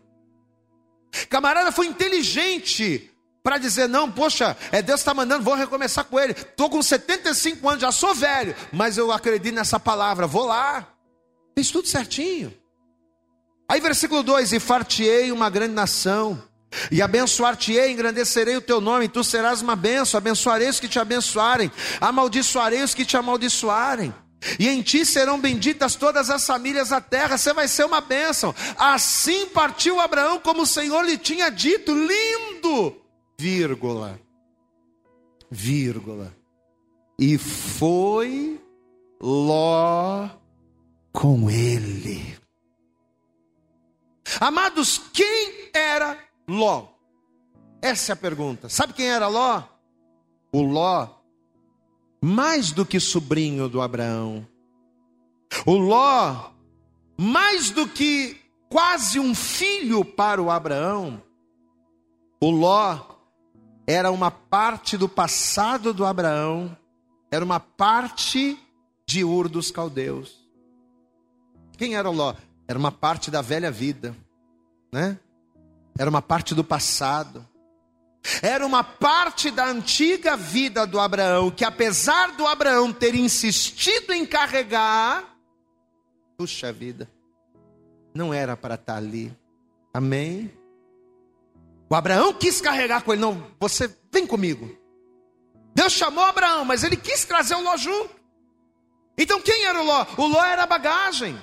Camarada foi inteligente para dizer, não, poxa, é Deus está mandando, vou recomeçar com ele. Estou com 75 anos, já sou velho, mas eu acredito nessa palavra, vou lá. Fez tudo certinho. Aí, versículo 2: E fartiei uma grande nação, e abençoar-te-ei, engrandecerei o teu nome, tu serás uma bênção, abençoarei os que te abençoarem, amaldiçoarei os que te amaldiçoarem. E em ti serão benditas todas as famílias da terra, você vai ser uma bênção. Assim partiu Abraão, como o Senhor lhe tinha dito, lindo, vírgula, vírgula. E foi Ló com ele. Amados, quem era Ló? Essa é a pergunta. Sabe quem era Ló? O Ló, mais do que sobrinho do Abraão. O Ló, mais do que quase um filho para o Abraão. O Ló era uma parte do passado do Abraão, era uma parte de Ur dos caldeus. Quem era Ló? Era uma parte da velha vida, né? Era uma parte do passado. Era uma parte da antiga vida do Abraão, que apesar do Abraão ter insistido em carregar, puxa vida, não era para estar ali. Amém? O Abraão quis carregar com ele, não, você vem comigo. Deus chamou Abraão, mas ele quis trazer o Ló junto. Então quem era o Ló? O Ló era a bagagem.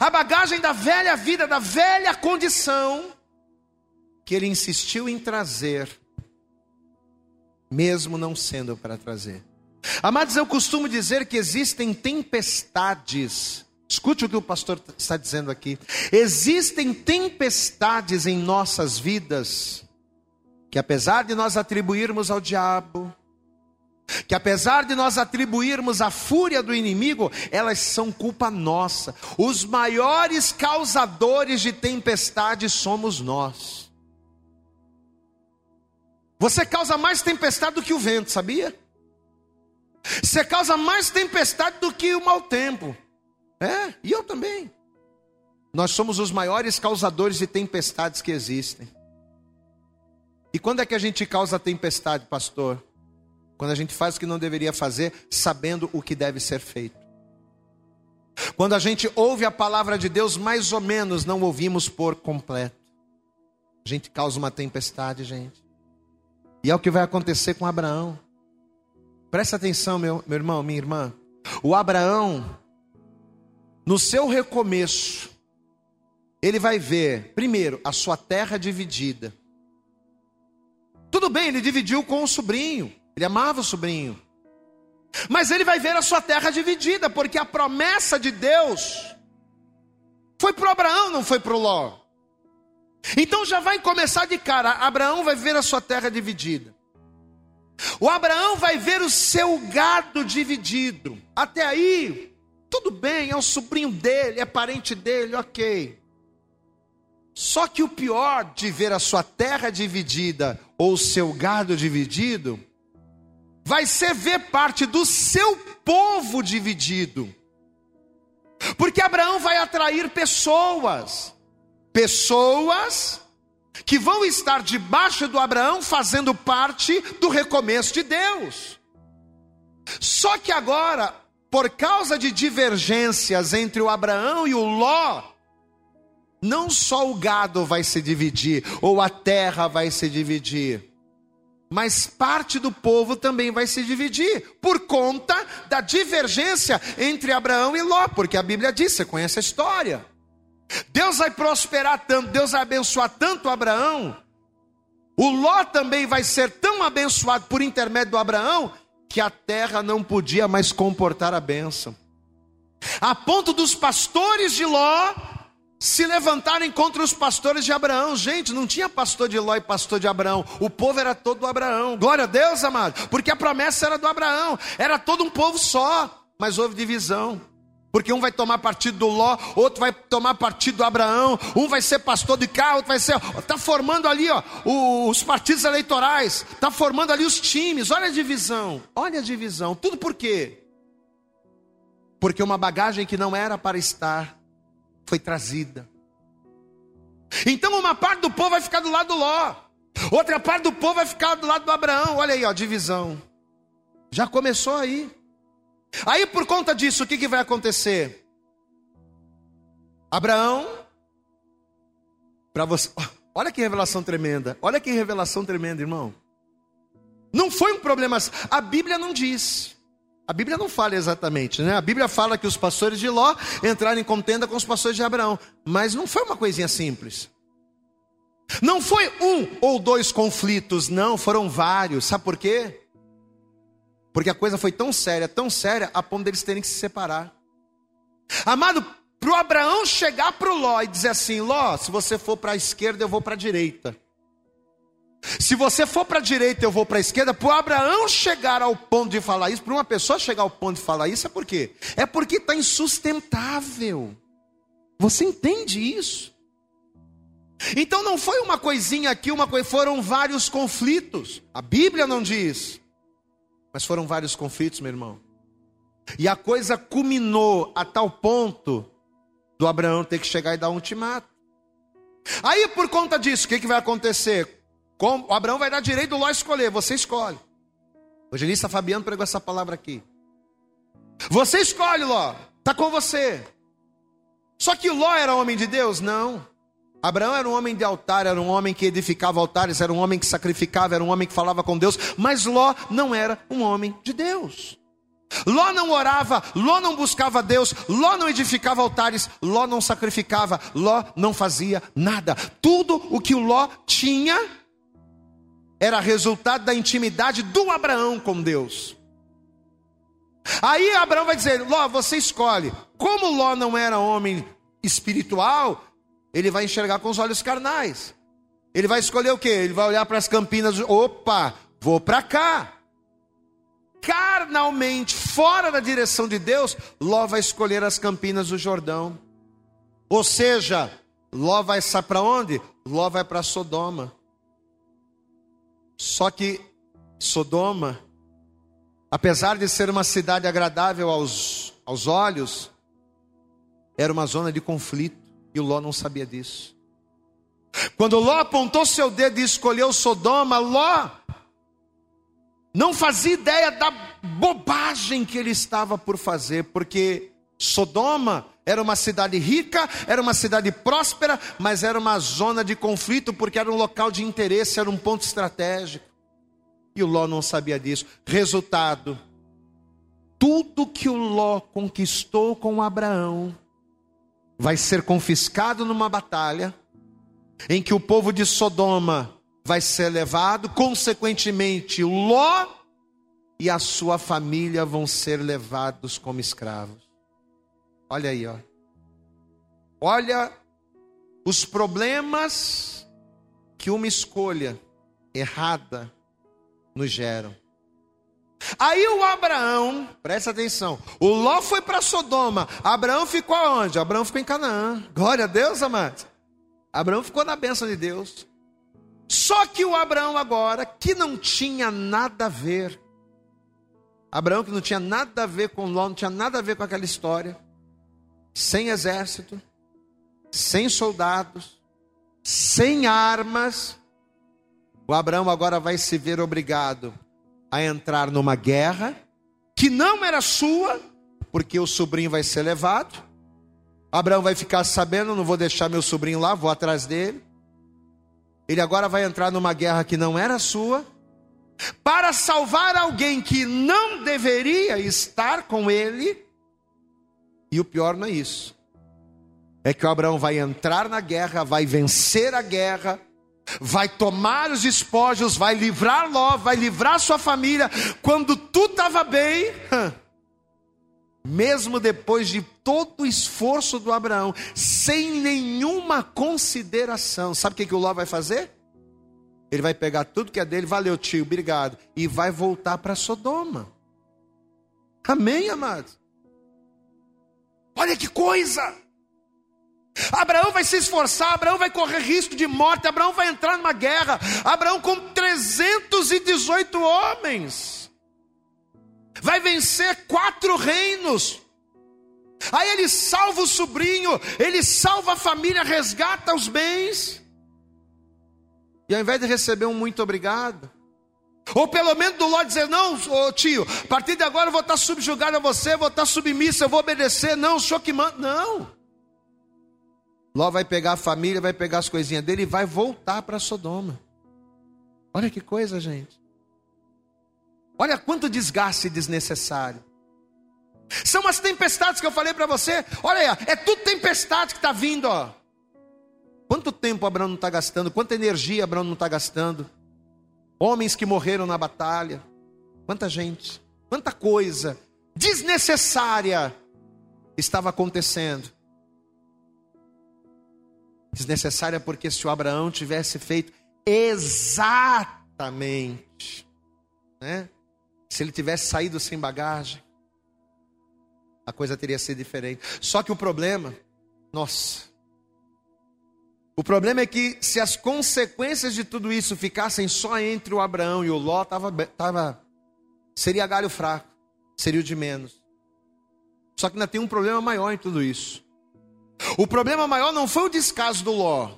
A bagagem da velha vida, da velha condição que ele insistiu em trazer, mesmo não sendo para trazer. Amados, eu costumo dizer que existem tempestades. Escute o que o pastor está dizendo aqui. Existem tempestades em nossas vidas que, apesar de nós atribuirmos ao diabo, que apesar de nós atribuirmos a fúria do inimigo, elas são culpa nossa. Os maiores causadores de tempestade somos nós. Você causa mais tempestade do que o vento, sabia? Você causa mais tempestade do que o mau tempo. É, e eu também. Nós somos os maiores causadores de tempestades que existem. E quando é que a gente causa tempestade, pastor? Quando a gente faz o que não deveria fazer, sabendo o que deve ser feito. Quando a gente ouve a palavra de Deus, mais ou menos não ouvimos por completo. A gente causa uma tempestade, gente. E é o que vai acontecer com Abraão. Presta atenção, meu, meu irmão, minha irmã. O Abraão, no seu recomeço, ele vai ver, primeiro, a sua terra dividida. Tudo bem, ele dividiu com o sobrinho, ele amava o sobrinho. Mas ele vai ver a sua terra dividida, porque a promessa de Deus foi para Abraão, não foi para Ló. Então já vai começar de cara: Abraão vai ver a sua terra dividida. O Abraão vai ver o seu gado dividido. Até aí, tudo bem, é o sobrinho dele, é parente dele, ok. Só que o pior de ver a sua terra dividida ou o seu gado dividido, vai ser ver parte do seu povo dividido. Porque Abraão vai atrair pessoas pessoas que vão estar debaixo do Abraão fazendo parte do recomeço de Deus. Só que agora, por causa de divergências entre o Abraão e o Ló, não só o gado vai se dividir, ou a terra vai se dividir, mas parte do povo também vai se dividir, por conta da divergência entre Abraão e Ló, porque a Bíblia diz, você conhece a história. Deus vai prosperar tanto, Deus vai abençoar tanto Abraão. O Ló também vai ser tão abençoado por intermédio do Abraão que a terra não podia mais comportar a bênção. A ponto dos pastores de Ló se levantarem contra os pastores de Abraão. Gente, não tinha pastor de Ló e pastor de Abraão. O povo era todo do Abraão. Glória a Deus, amado. Porque a promessa era do Abraão. Era todo um povo só. Mas houve divisão. Porque um vai tomar partido do Ló, outro vai tomar partido do Abraão, um vai ser pastor de cá, outro vai ser. Está formando ali ó, os partidos eleitorais, está formando ali os times. Olha a divisão, olha a divisão. Tudo por quê? Porque uma bagagem que não era para estar foi trazida. Então uma parte do povo vai ficar do lado do Ló, outra parte do povo vai ficar do lado do Abraão. Olha aí, ó, divisão. Já começou aí. Aí por conta disso, o que, que vai acontecer? Abraão, para você, olha que revelação tremenda, olha que revelação tremenda, irmão. Não foi um problema, a Bíblia não diz, a Bíblia não fala exatamente, né? A Bíblia fala que os pastores de Ló entraram em contenda com os pastores de Abraão, mas não foi uma coisinha simples. Não foi um ou dois conflitos, não, foram vários. Sabe por quê? Porque a coisa foi tão séria, tão séria, a ponto deles terem que se separar. Amado, para o Abraão chegar para o Ló e dizer assim: Ló, se você for para a esquerda, eu vou para a direita. Se você for para a direita, eu vou para a esquerda. Para o Abraão chegar ao ponto de falar isso, para uma pessoa chegar ao ponto de falar isso, é por quê? É porque está insustentável. Você entende isso? Então não foi uma coisinha aqui, uma coisa, foram vários conflitos. A Bíblia não diz, mas foram vários conflitos, meu irmão. E a coisa culminou a tal ponto do Abraão ter que chegar e dar um ultimato. Aí, por conta disso, o que, que vai acontecer? O Abraão vai dar direito do Ló escolher, você escolhe. O evangelista Fabiano pregou essa palavra aqui. Você escolhe, Ló, está com você. Só que Ló era homem de Deus? Não. Abraão era um homem de altar, era um homem que edificava altares, era um homem que sacrificava, era um homem que falava com Deus, mas Ló não era um homem de Deus. Ló não orava, Ló não buscava Deus, Ló não edificava altares, Ló não sacrificava, Ló não fazia nada. Tudo o que o Ló tinha era resultado da intimidade do Abraão com Deus. Aí Abraão vai dizer: Ló, você escolhe. Como Ló não era homem espiritual, ele vai enxergar com os olhos carnais. Ele vai escolher o que? Ele vai olhar para as campinas, opa, vou para cá. Carnalmente, fora da direção de Deus, Ló vai escolher as campinas do Jordão. Ou seja, Ló vai para onde? Ló vai para Sodoma. Só que Sodoma, apesar de ser uma cidade agradável aos, aos olhos, era uma zona de conflito. E o Ló não sabia disso. Quando Ló apontou seu dedo e escolheu Sodoma, Ló não fazia ideia da bobagem que ele estava por fazer, porque Sodoma era uma cidade rica, era uma cidade próspera, mas era uma zona de conflito, porque era um local de interesse, era um ponto estratégico. E o Ló não sabia disso. Resultado: tudo que o Ló conquistou com Abraão vai ser confiscado numa batalha, em que o povo de Sodoma vai ser levado, consequentemente, Ló e a sua família vão ser levados como escravos. Olha aí, ó. Olha os problemas que uma escolha errada nos geram. Aí o Abraão, presta atenção, o Ló foi para Sodoma, Abraão ficou aonde? Abraão ficou em Canaã. Glória a Deus, amados. Abraão ficou na bênção de Deus. Só que o Abraão agora, que não tinha nada a ver, Abraão que não tinha nada a ver com Ló, não tinha nada a ver com aquela história, sem exército, sem soldados, sem armas, o Abraão agora vai se ver obrigado a entrar numa guerra que não era sua, porque o sobrinho vai ser levado. Abraão vai ficar sabendo, não vou deixar meu sobrinho lá, vou atrás dele. Ele agora vai entrar numa guerra que não era sua, para salvar alguém que não deveria estar com ele. E o pior não é isso. É que o Abraão vai entrar na guerra, vai vencer a guerra, vai tomar os despojos, vai livrar Ló, vai livrar sua família. Quando tudo estava bem, mesmo depois de todo o esforço do Abraão, sem nenhuma consideração, sabe o que, que o Ló vai fazer? Ele vai pegar tudo que é dele, valeu tio, obrigado, e vai voltar para Sodoma. Amém, amados? Olha que coisa! Abraão vai se esforçar, Abraão vai correr risco de morte, Abraão vai entrar numa guerra. Abraão com 318 homens vai vencer quatro reinos. Aí ele salva o sobrinho, ele salva a família, resgata os bens. E ao invés de receber um muito obrigado, ou pelo menos do Ló dizer: Não, tio, a partir de agora eu vou estar subjugado a você, vou estar submissa, eu vou obedecer. Não, o senhor que manda. Não. Ló vai pegar a família, vai pegar as coisinhas dele e vai voltar para Sodoma. Olha que coisa, gente. Olha quanto desgaste desnecessário. São as tempestades que eu falei para você. Olha aí, é tudo tempestade que está vindo. Ó. Quanto tempo Abraão não está gastando? Quanta energia Abraão não está gastando? Homens que morreram na batalha. Quanta gente, quanta coisa desnecessária estava acontecendo desnecessária porque se o Abraão tivesse feito exatamente, né? Se ele tivesse saído sem bagagem, a coisa teria sido diferente. Só que o problema, nossa, O problema é que se as consequências de tudo isso ficassem só entre o Abraão e o Ló, tava, tava, seria galho fraco, seria o de menos. Só que ainda tem um problema maior em tudo isso. O problema maior não foi o descaso do Ló.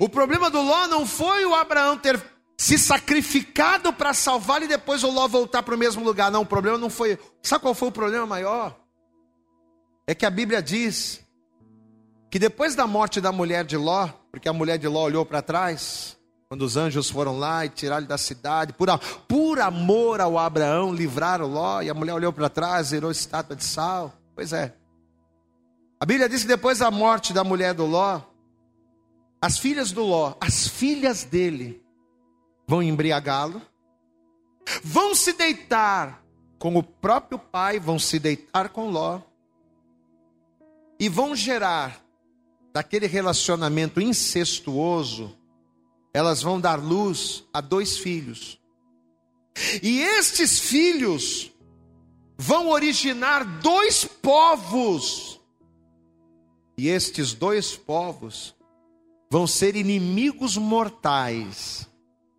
O problema do Ló não foi o Abraão ter se sacrificado para salvar e depois o Ló voltar para o mesmo lugar. Não, o problema não foi. Sabe qual foi o problema maior? É que a Bíblia diz que depois da morte da mulher de Ló, porque a mulher de Ló olhou para trás, quando os anjos foram lá e tiraram ele da cidade, por, por amor ao Abraão, livraram Ló, e a mulher olhou para trás, virou estátua de sal. Pois é. A Bíblia diz que depois da morte da mulher do Ló, as filhas do Ló, as filhas dele, vão embriagá-lo, vão se deitar com o próprio pai, vão se deitar com Ló, e vão gerar daquele relacionamento incestuoso, elas vão dar luz a dois filhos. E estes filhos vão originar dois povos. E estes dois povos vão ser inimigos mortais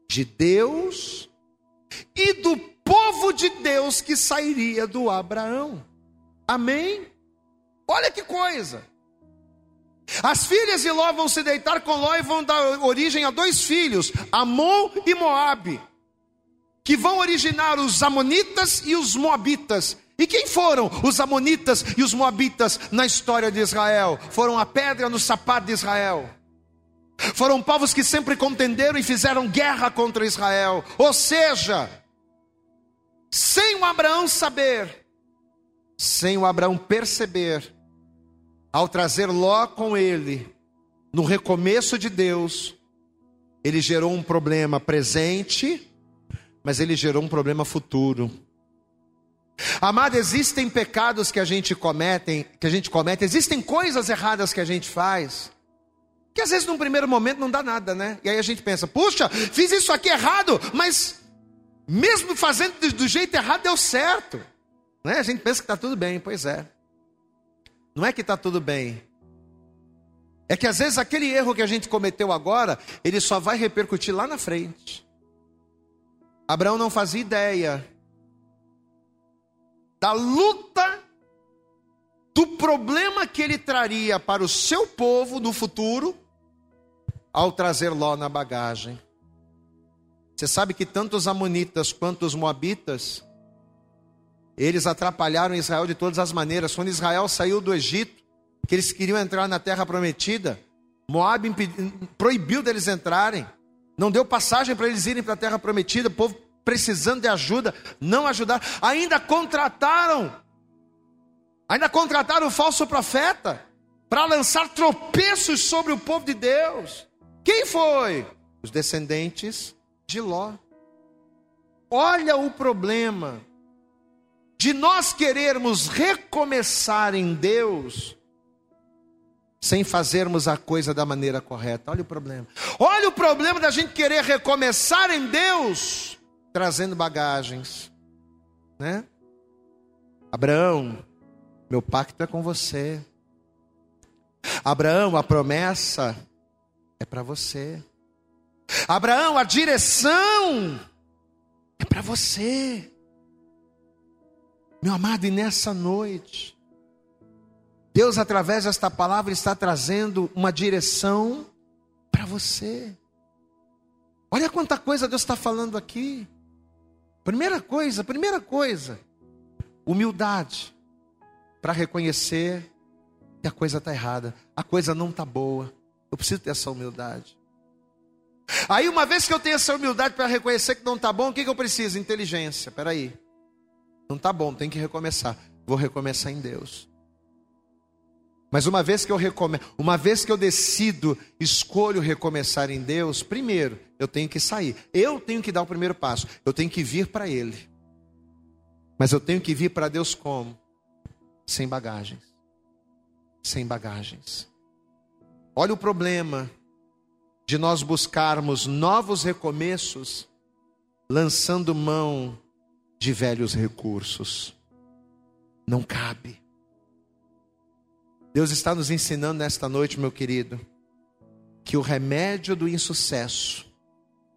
de Deus e do povo de Deus que sairia do Abraão. Amém? Olha que coisa. As filhas de Ló vão se deitar com Ló e vão dar origem a dois filhos, Amon e Moabe, que vão originar os amonitas e os moabitas. E quem foram os amonitas e os moabitas na história de Israel? Foram a pedra no sapato de Israel. Foram povos que sempre contenderam e fizeram guerra contra Israel. Ou seja, sem o Abraão saber, sem o Abraão perceber, ao trazer Ló com ele, no recomeço de Deus, ele gerou um problema presente, mas ele gerou um problema futuro. Amado, existem pecados que a gente comete, que a gente comete, existem coisas erradas que a gente faz, que às vezes num primeiro momento não dá nada, né? E aí a gente pensa, puxa, fiz isso aqui errado, mas mesmo fazendo do jeito errado deu certo. Né? A gente pensa que está tudo bem, pois é. Não é que está tudo bem. É que às vezes aquele erro que a gente cometeu agora, ele só vai repercutir lá na frente. Abraão não fazia ideia da luta, do problema que ele traria para o seu povo no futuro, ao trazer Ló na bagagem. Você sabe que tanto os amonitas quanto os moabitas, eles atrapalharam Israel de todas as maneiras. Quando Israel saiu do Egito, que eles queriam entrar na terra prometida, Moab proibiu deles entrarem, não deu passagem para eles irem para a terra prometida, o povo precisando de ajuda, não ajudaram, ainda contrataram, ainda contrataram o falso profeta para lançar tropeços sobre o povo de Deus. Quem foi? Os descendentes de Ló. Olha o problema de nós querermos recomeçar em Deus sem fazermos a coisa da maneira correta. Olha o problema. Olha o problema da gente querer recomeçar em Deus trazendo bagagens, né? Abraão, meu pacto é com você. Abraão, a promessa é para você. Abraão, a direção é para você. Meu amado, e nessa noite, Deus, através desta palavra, está trazendo uma direção para você. Olha quanta coisa Deus está falando aqui. Primeira coisa, primeira coisa, humildade para reconhecer que a coisa está errada, a coisa não está boa. Eu preciso ter essa humildade. Aí, uma vez que eu tenho essa humildade para reconhecer que não está bom, o que, que eu preciso? Inteligência. Peraí. Não está bom, tem que recomeçar. Vou recomeçar em Deus. Mas uma vez que eu recomeço, uma vez que eu decido, escolho recomeçar em Deus, primeiro, eu tenho que sair. Eu tenho que dar o primeiro passo. Eu tenho que vir para Ele. Mas eu tenho que vir para Deus como? Sem bagagens. Sem bagagens. Olha o problema de nós buscarmos novos recomeços, lançando mão de velhos recursos. Não cabe. Deus está nos ensinando nesta noite, meu querido, que o remédio do insucesso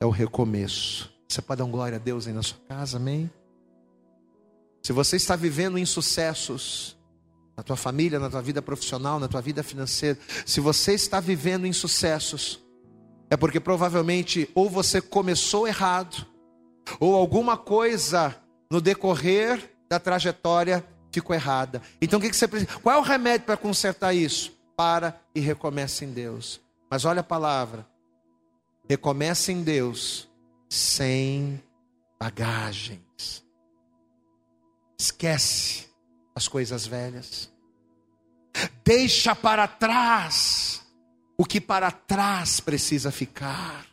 é o recomeço. Você pode dar glória a Deus aí na sua casa, amém? Se você está vivendo insucessos na tua família, na tua vida profissional, na tua vida financeira, se você está vivendo insucessos, é porque provavelmente ou você começou errado, ou alguma coisa no decorrer da trajetória ficou errada. Então o que você precisa? Qual é o remédio para consertar isso? Para e recomece em Deus. Mas olha a palavra. Recomece em Deus sem bagagens. Esquece as coisas velhas. Deixa para trás o que para trás precisa ficar.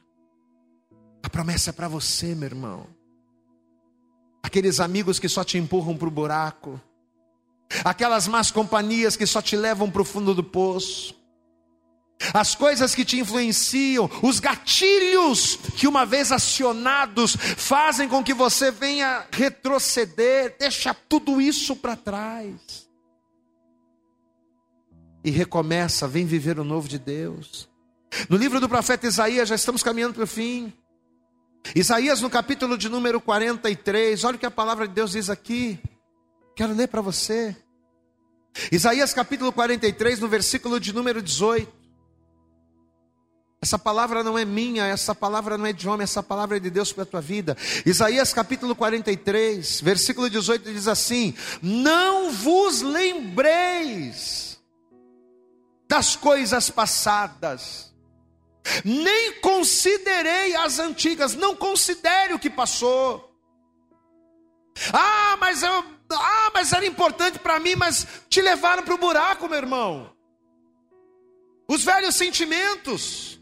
A promessa é para você, meu irmão. Aqueles amigos que só te empurram para o buraco, aquelas más companhias que só te levam para o fundo do poço, as coisas que te influenciam, os gatilhos que, uma vez acionados, fazem com que você venha retroceder, deixa tudo isso para trás. E recomeça, vem viver o novo de Deus. No livro do profeta Isaías, já estamos caminhando para o fim. Isaías, no capítulo de número 43, olha o que a palavra de Deus diz aqui. Quero ler para você. Isaías, capítulo 43, no versículo de número 18. Essa palavra não é minha, essa palavra não é de homem, essa palavra é de Deus para a tua vida. Isaías capítulo 43, versículo 18 diz assim: Não vos lembreis das coisas passadas, nem considerei as antigas, não considere o que passou. Ah, mas eu, ah, mas era importante para mim, mas te levaram para o buraco, meu irmão. Os velhos sentimentos,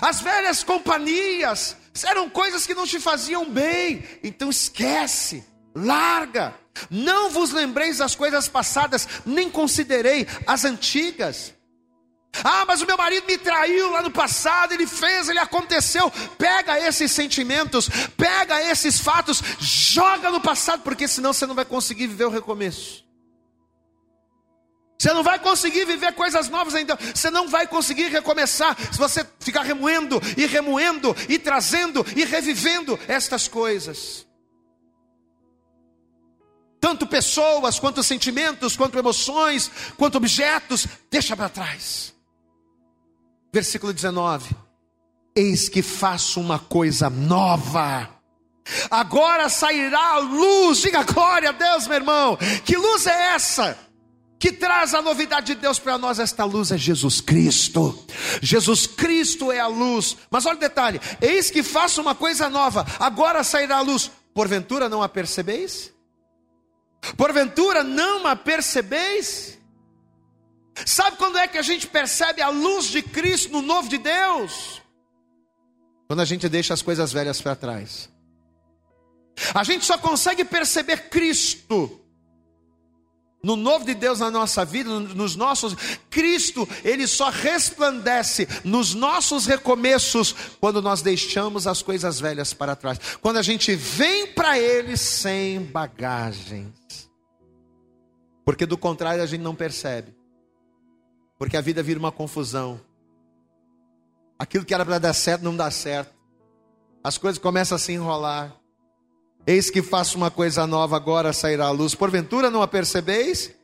as velhas companhias eram coisas que não te faziam bem. Então esquece, larga. Não vos lembreis das coisas passadas, nem considerei as antigas. Ah, mas o meu marido me traiu lá no passado, ele fez, ele aconteceu. Pega esses sentimentos, pega esses fatos, joga no passado, porque senão você não vai conseguir viver o recomeço. Você não vai conseguir viver coisas novas ainda. Você não vai conseguir recomeçar se você ficar remoendo e remoendo e trazendo e revivendo estas coisas. Tanto pessoas, quanto sentimentos, quanto emoções, quanto objetos, deixa para trás. Versículo 19: Eis que faço uma coisa nova. Agora sairá a luz, diga glória a Deus, meu irmão. Que luz é essa? que traz a novidade de Deus para nós, esta luz é Jesus Cristo. Jesus Cristo é a luz. Mas olha o detalhe: eis que faço uma coisa nova, agora sairá a luz. Porventura não a percebeis? Porventura não a percebeis? Sabe quando é que a gente percebe a luz de Cristo no novo de Deus? Quando a gente deixa as coisas velhas para trás. A gente só consegue perceber Cristo no novo de Deus na nossa vida, nos nossos, Cristo, ele só resplandece nos nossos recomeços quando nós deixamos as coisas velhas para trás. Quando a gente vem para ele sem bagagens. Porque do contrário a gente não percebe. Porque a vida vira uma confusão. Aquilo que era para dar certo não dá certo. As coisas começam a se enrolar. Eis que faço uma coisa nova, agora sairá a luz. Porventura não a percebeis?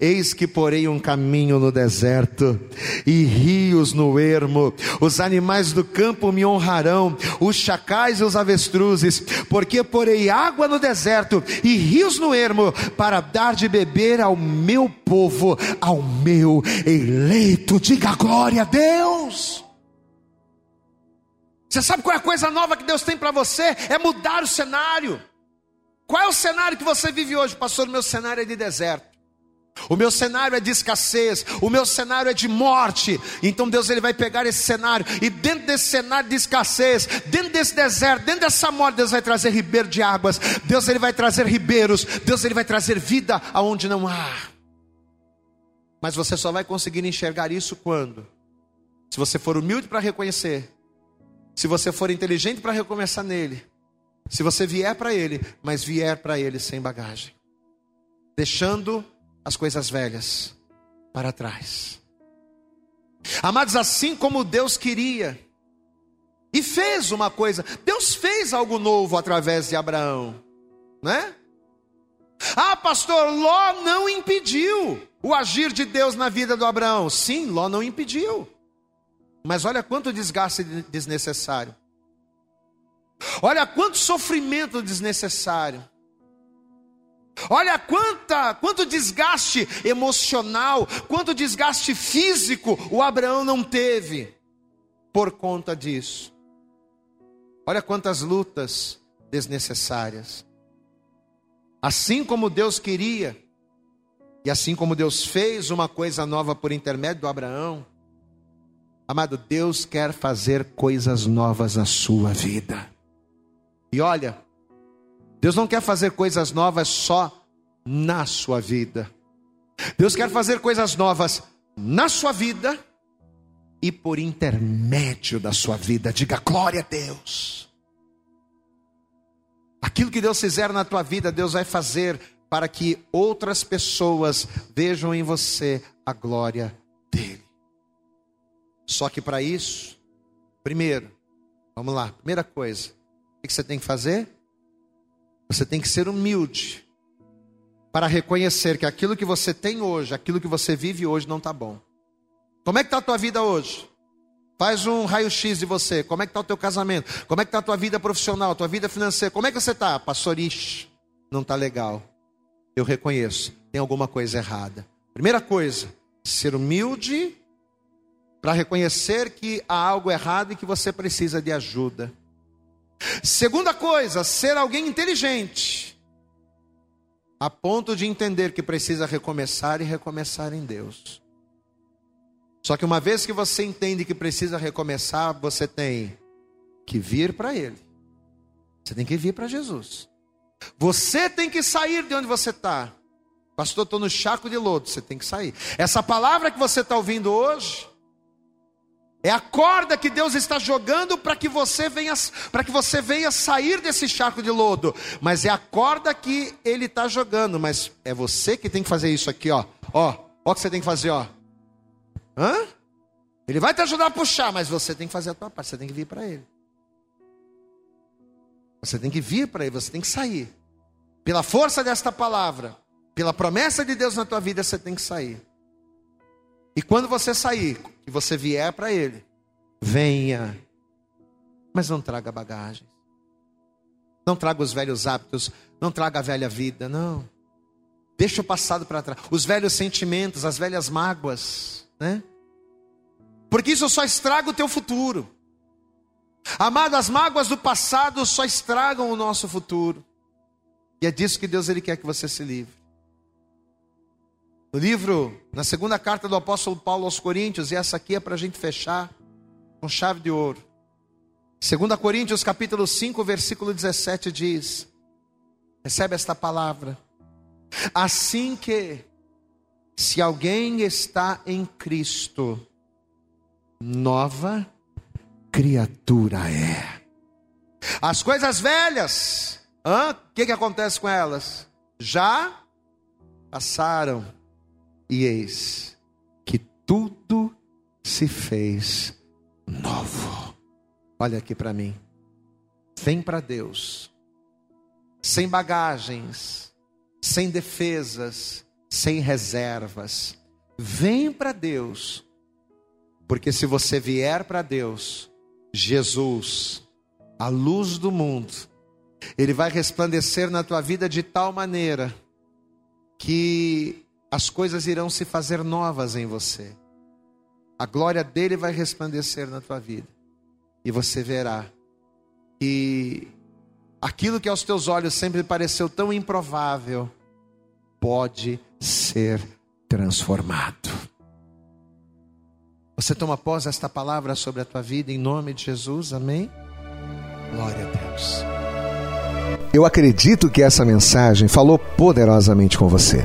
Eis que porei um caminho no deserto e rios no ermo. Os animais do campo me honrarão, os chacais e os avestruzes, porque porei água no deserto e rios no ermo para dar de beber ao meu povo, ao meu eleito. Diga glória a Deus. Você sabe qual é a coisa nova que Deus tem para você? É mudar o cenário. Qual é o cenário que você vive hoje, pastor? Meu cenário é de deserto. O meu cenário é de escassez, o meu cenário é de morte. Então Deus ele vai pegar esse cenário e dentro desse cenário de escassez, dentro desse deserto, dentro dessa morte, Deus vai trazer ribeiro de águas. Deus ele vai trazer ribeiros. Deus ele vai trazer vida aonde não há. Mas você só vai conseguir enxergar isso quando se você for humilde para reconhecer se você for inteligente para recomeçar nele, se você vier para ele, mas vier para ele sem bagagem, deixando as coisas velhas para trás. Amados, assim como Deus queria, e fez uma coisa, Deus fez algo novo através de Abraão, né? Ah, pastor, Ló não impediu o agir de Deus na vida do Abraão. Sim, Ló não impediu. Mas olha quanto desgaste desnecessário. Olha quanto sofrimento desnecessário. Olha quanta, quanto desgaste emocional, quanto desgaste físico o Abraão não teve por conta disso. Olha quantas lutas desnecessárias. Assim como Deus queria, e assim como Deus fez uma coisa nova por intermédio do Abraão, amado, Deus quer fazer coisas novas na sua vida. E olha, Deus não quer fazer coisas novas só na sua vida. Deus quer fazer coisas novas na sua vida e por intermédio da sua vida. Diga glória a Deus. Aquilo que Deus fizer na tua vida, Deus vai fazer para que outras pessoas vejam em você a glória dele. Só que para isso, primeiro, vamos lá, primeira coisa, o que você tem que fazer? Você tem que ser humilde para reconhecer que aquilo que você tem hoje, aquilo que você vive hoje não está bom. Como é que está a tua vida hoje? Faz um raio-x de você. Como é que está o teu casamento? Como é que está a tua vida profissional, tua vida financeira? Como é que você está? Pastorish, não está legal. Eu reconheço, tem alguma coisa errada. Primeira coisa, ser humilde para reconhecer que há algo errado e que você precisa de ajuda. Segunda coisa, ser alguém inteligente, a ponto de entender que precisa recomeçar e recomeçar em Deus. Só que uma vez que você entende que precisa recomeçar, você tem que vir para Ele. Você tem que vir para Jesus. Você tem que sair de onde você está. Pastor, estou no chaco de lodo. Você tem que sair. Essa palavra que você está ouvindo hoje é a corda que Deus está jogando para que você venha para que você venha sair desse charco de lodo. Mas é a corda que Ele está jogando. Mas é você que tem que fazer isso aqui, ó. Ó, ó o que você tem que fazer, ó. Hã? Ele vai te ajudar a puxar, mas você tem que fazer a tua parte. Você tem que vir para Ele. Você tem que vir para Ele. Você tem que sair. Pela força desta palavra, pela promessa de Deus na tua vida, você tem que sair. E quando você sair, que você vier para Ele, venha, mas não traga bagagem. Não traga os velhos hábitos, não traga a velha vida, não. Deixa o passado para trás, os velhos sentimentos, as velhas mágoas, né? Porque isso só estraga o teu futuro. Amado, as mágoas do passado só estragam o nosso futuro. E é disso que Deus ele quer que você se livre. No livro, na segunda carta do apóstolo Paulo aos Coríntios, e essa aqui é para a gente fechar com chave de ouro. 2 Coríntios capítulo 5, versículo 17 diz: Recebe esta palavra. Assim que, se alguém está em Cristo, nova criatura é. As coisas velhas, o que, que acontece com elas? Já passaram e eis que tudo se fez novo. Olha aqui para mim. Vem para Deus, sem bagagens, sem defesas, sem reservas. Vem para Deus, porque se você vier para Deus, Jesus, a luz do mundo, Ele vai resplandecer na tua vida de tal maneira que as coisas irão se fazer novas em você. A glória dele vai resplandecer na tua vida. E você verá que aquilo que aos teus olhos sempre pareceu tão improvável pode ser transformado. Você toma pós esta palavra sobre a tua vida em nome de Jesus, amém? Glória a Deus. Eu acredito que essa mensagem falou poderosamente com você.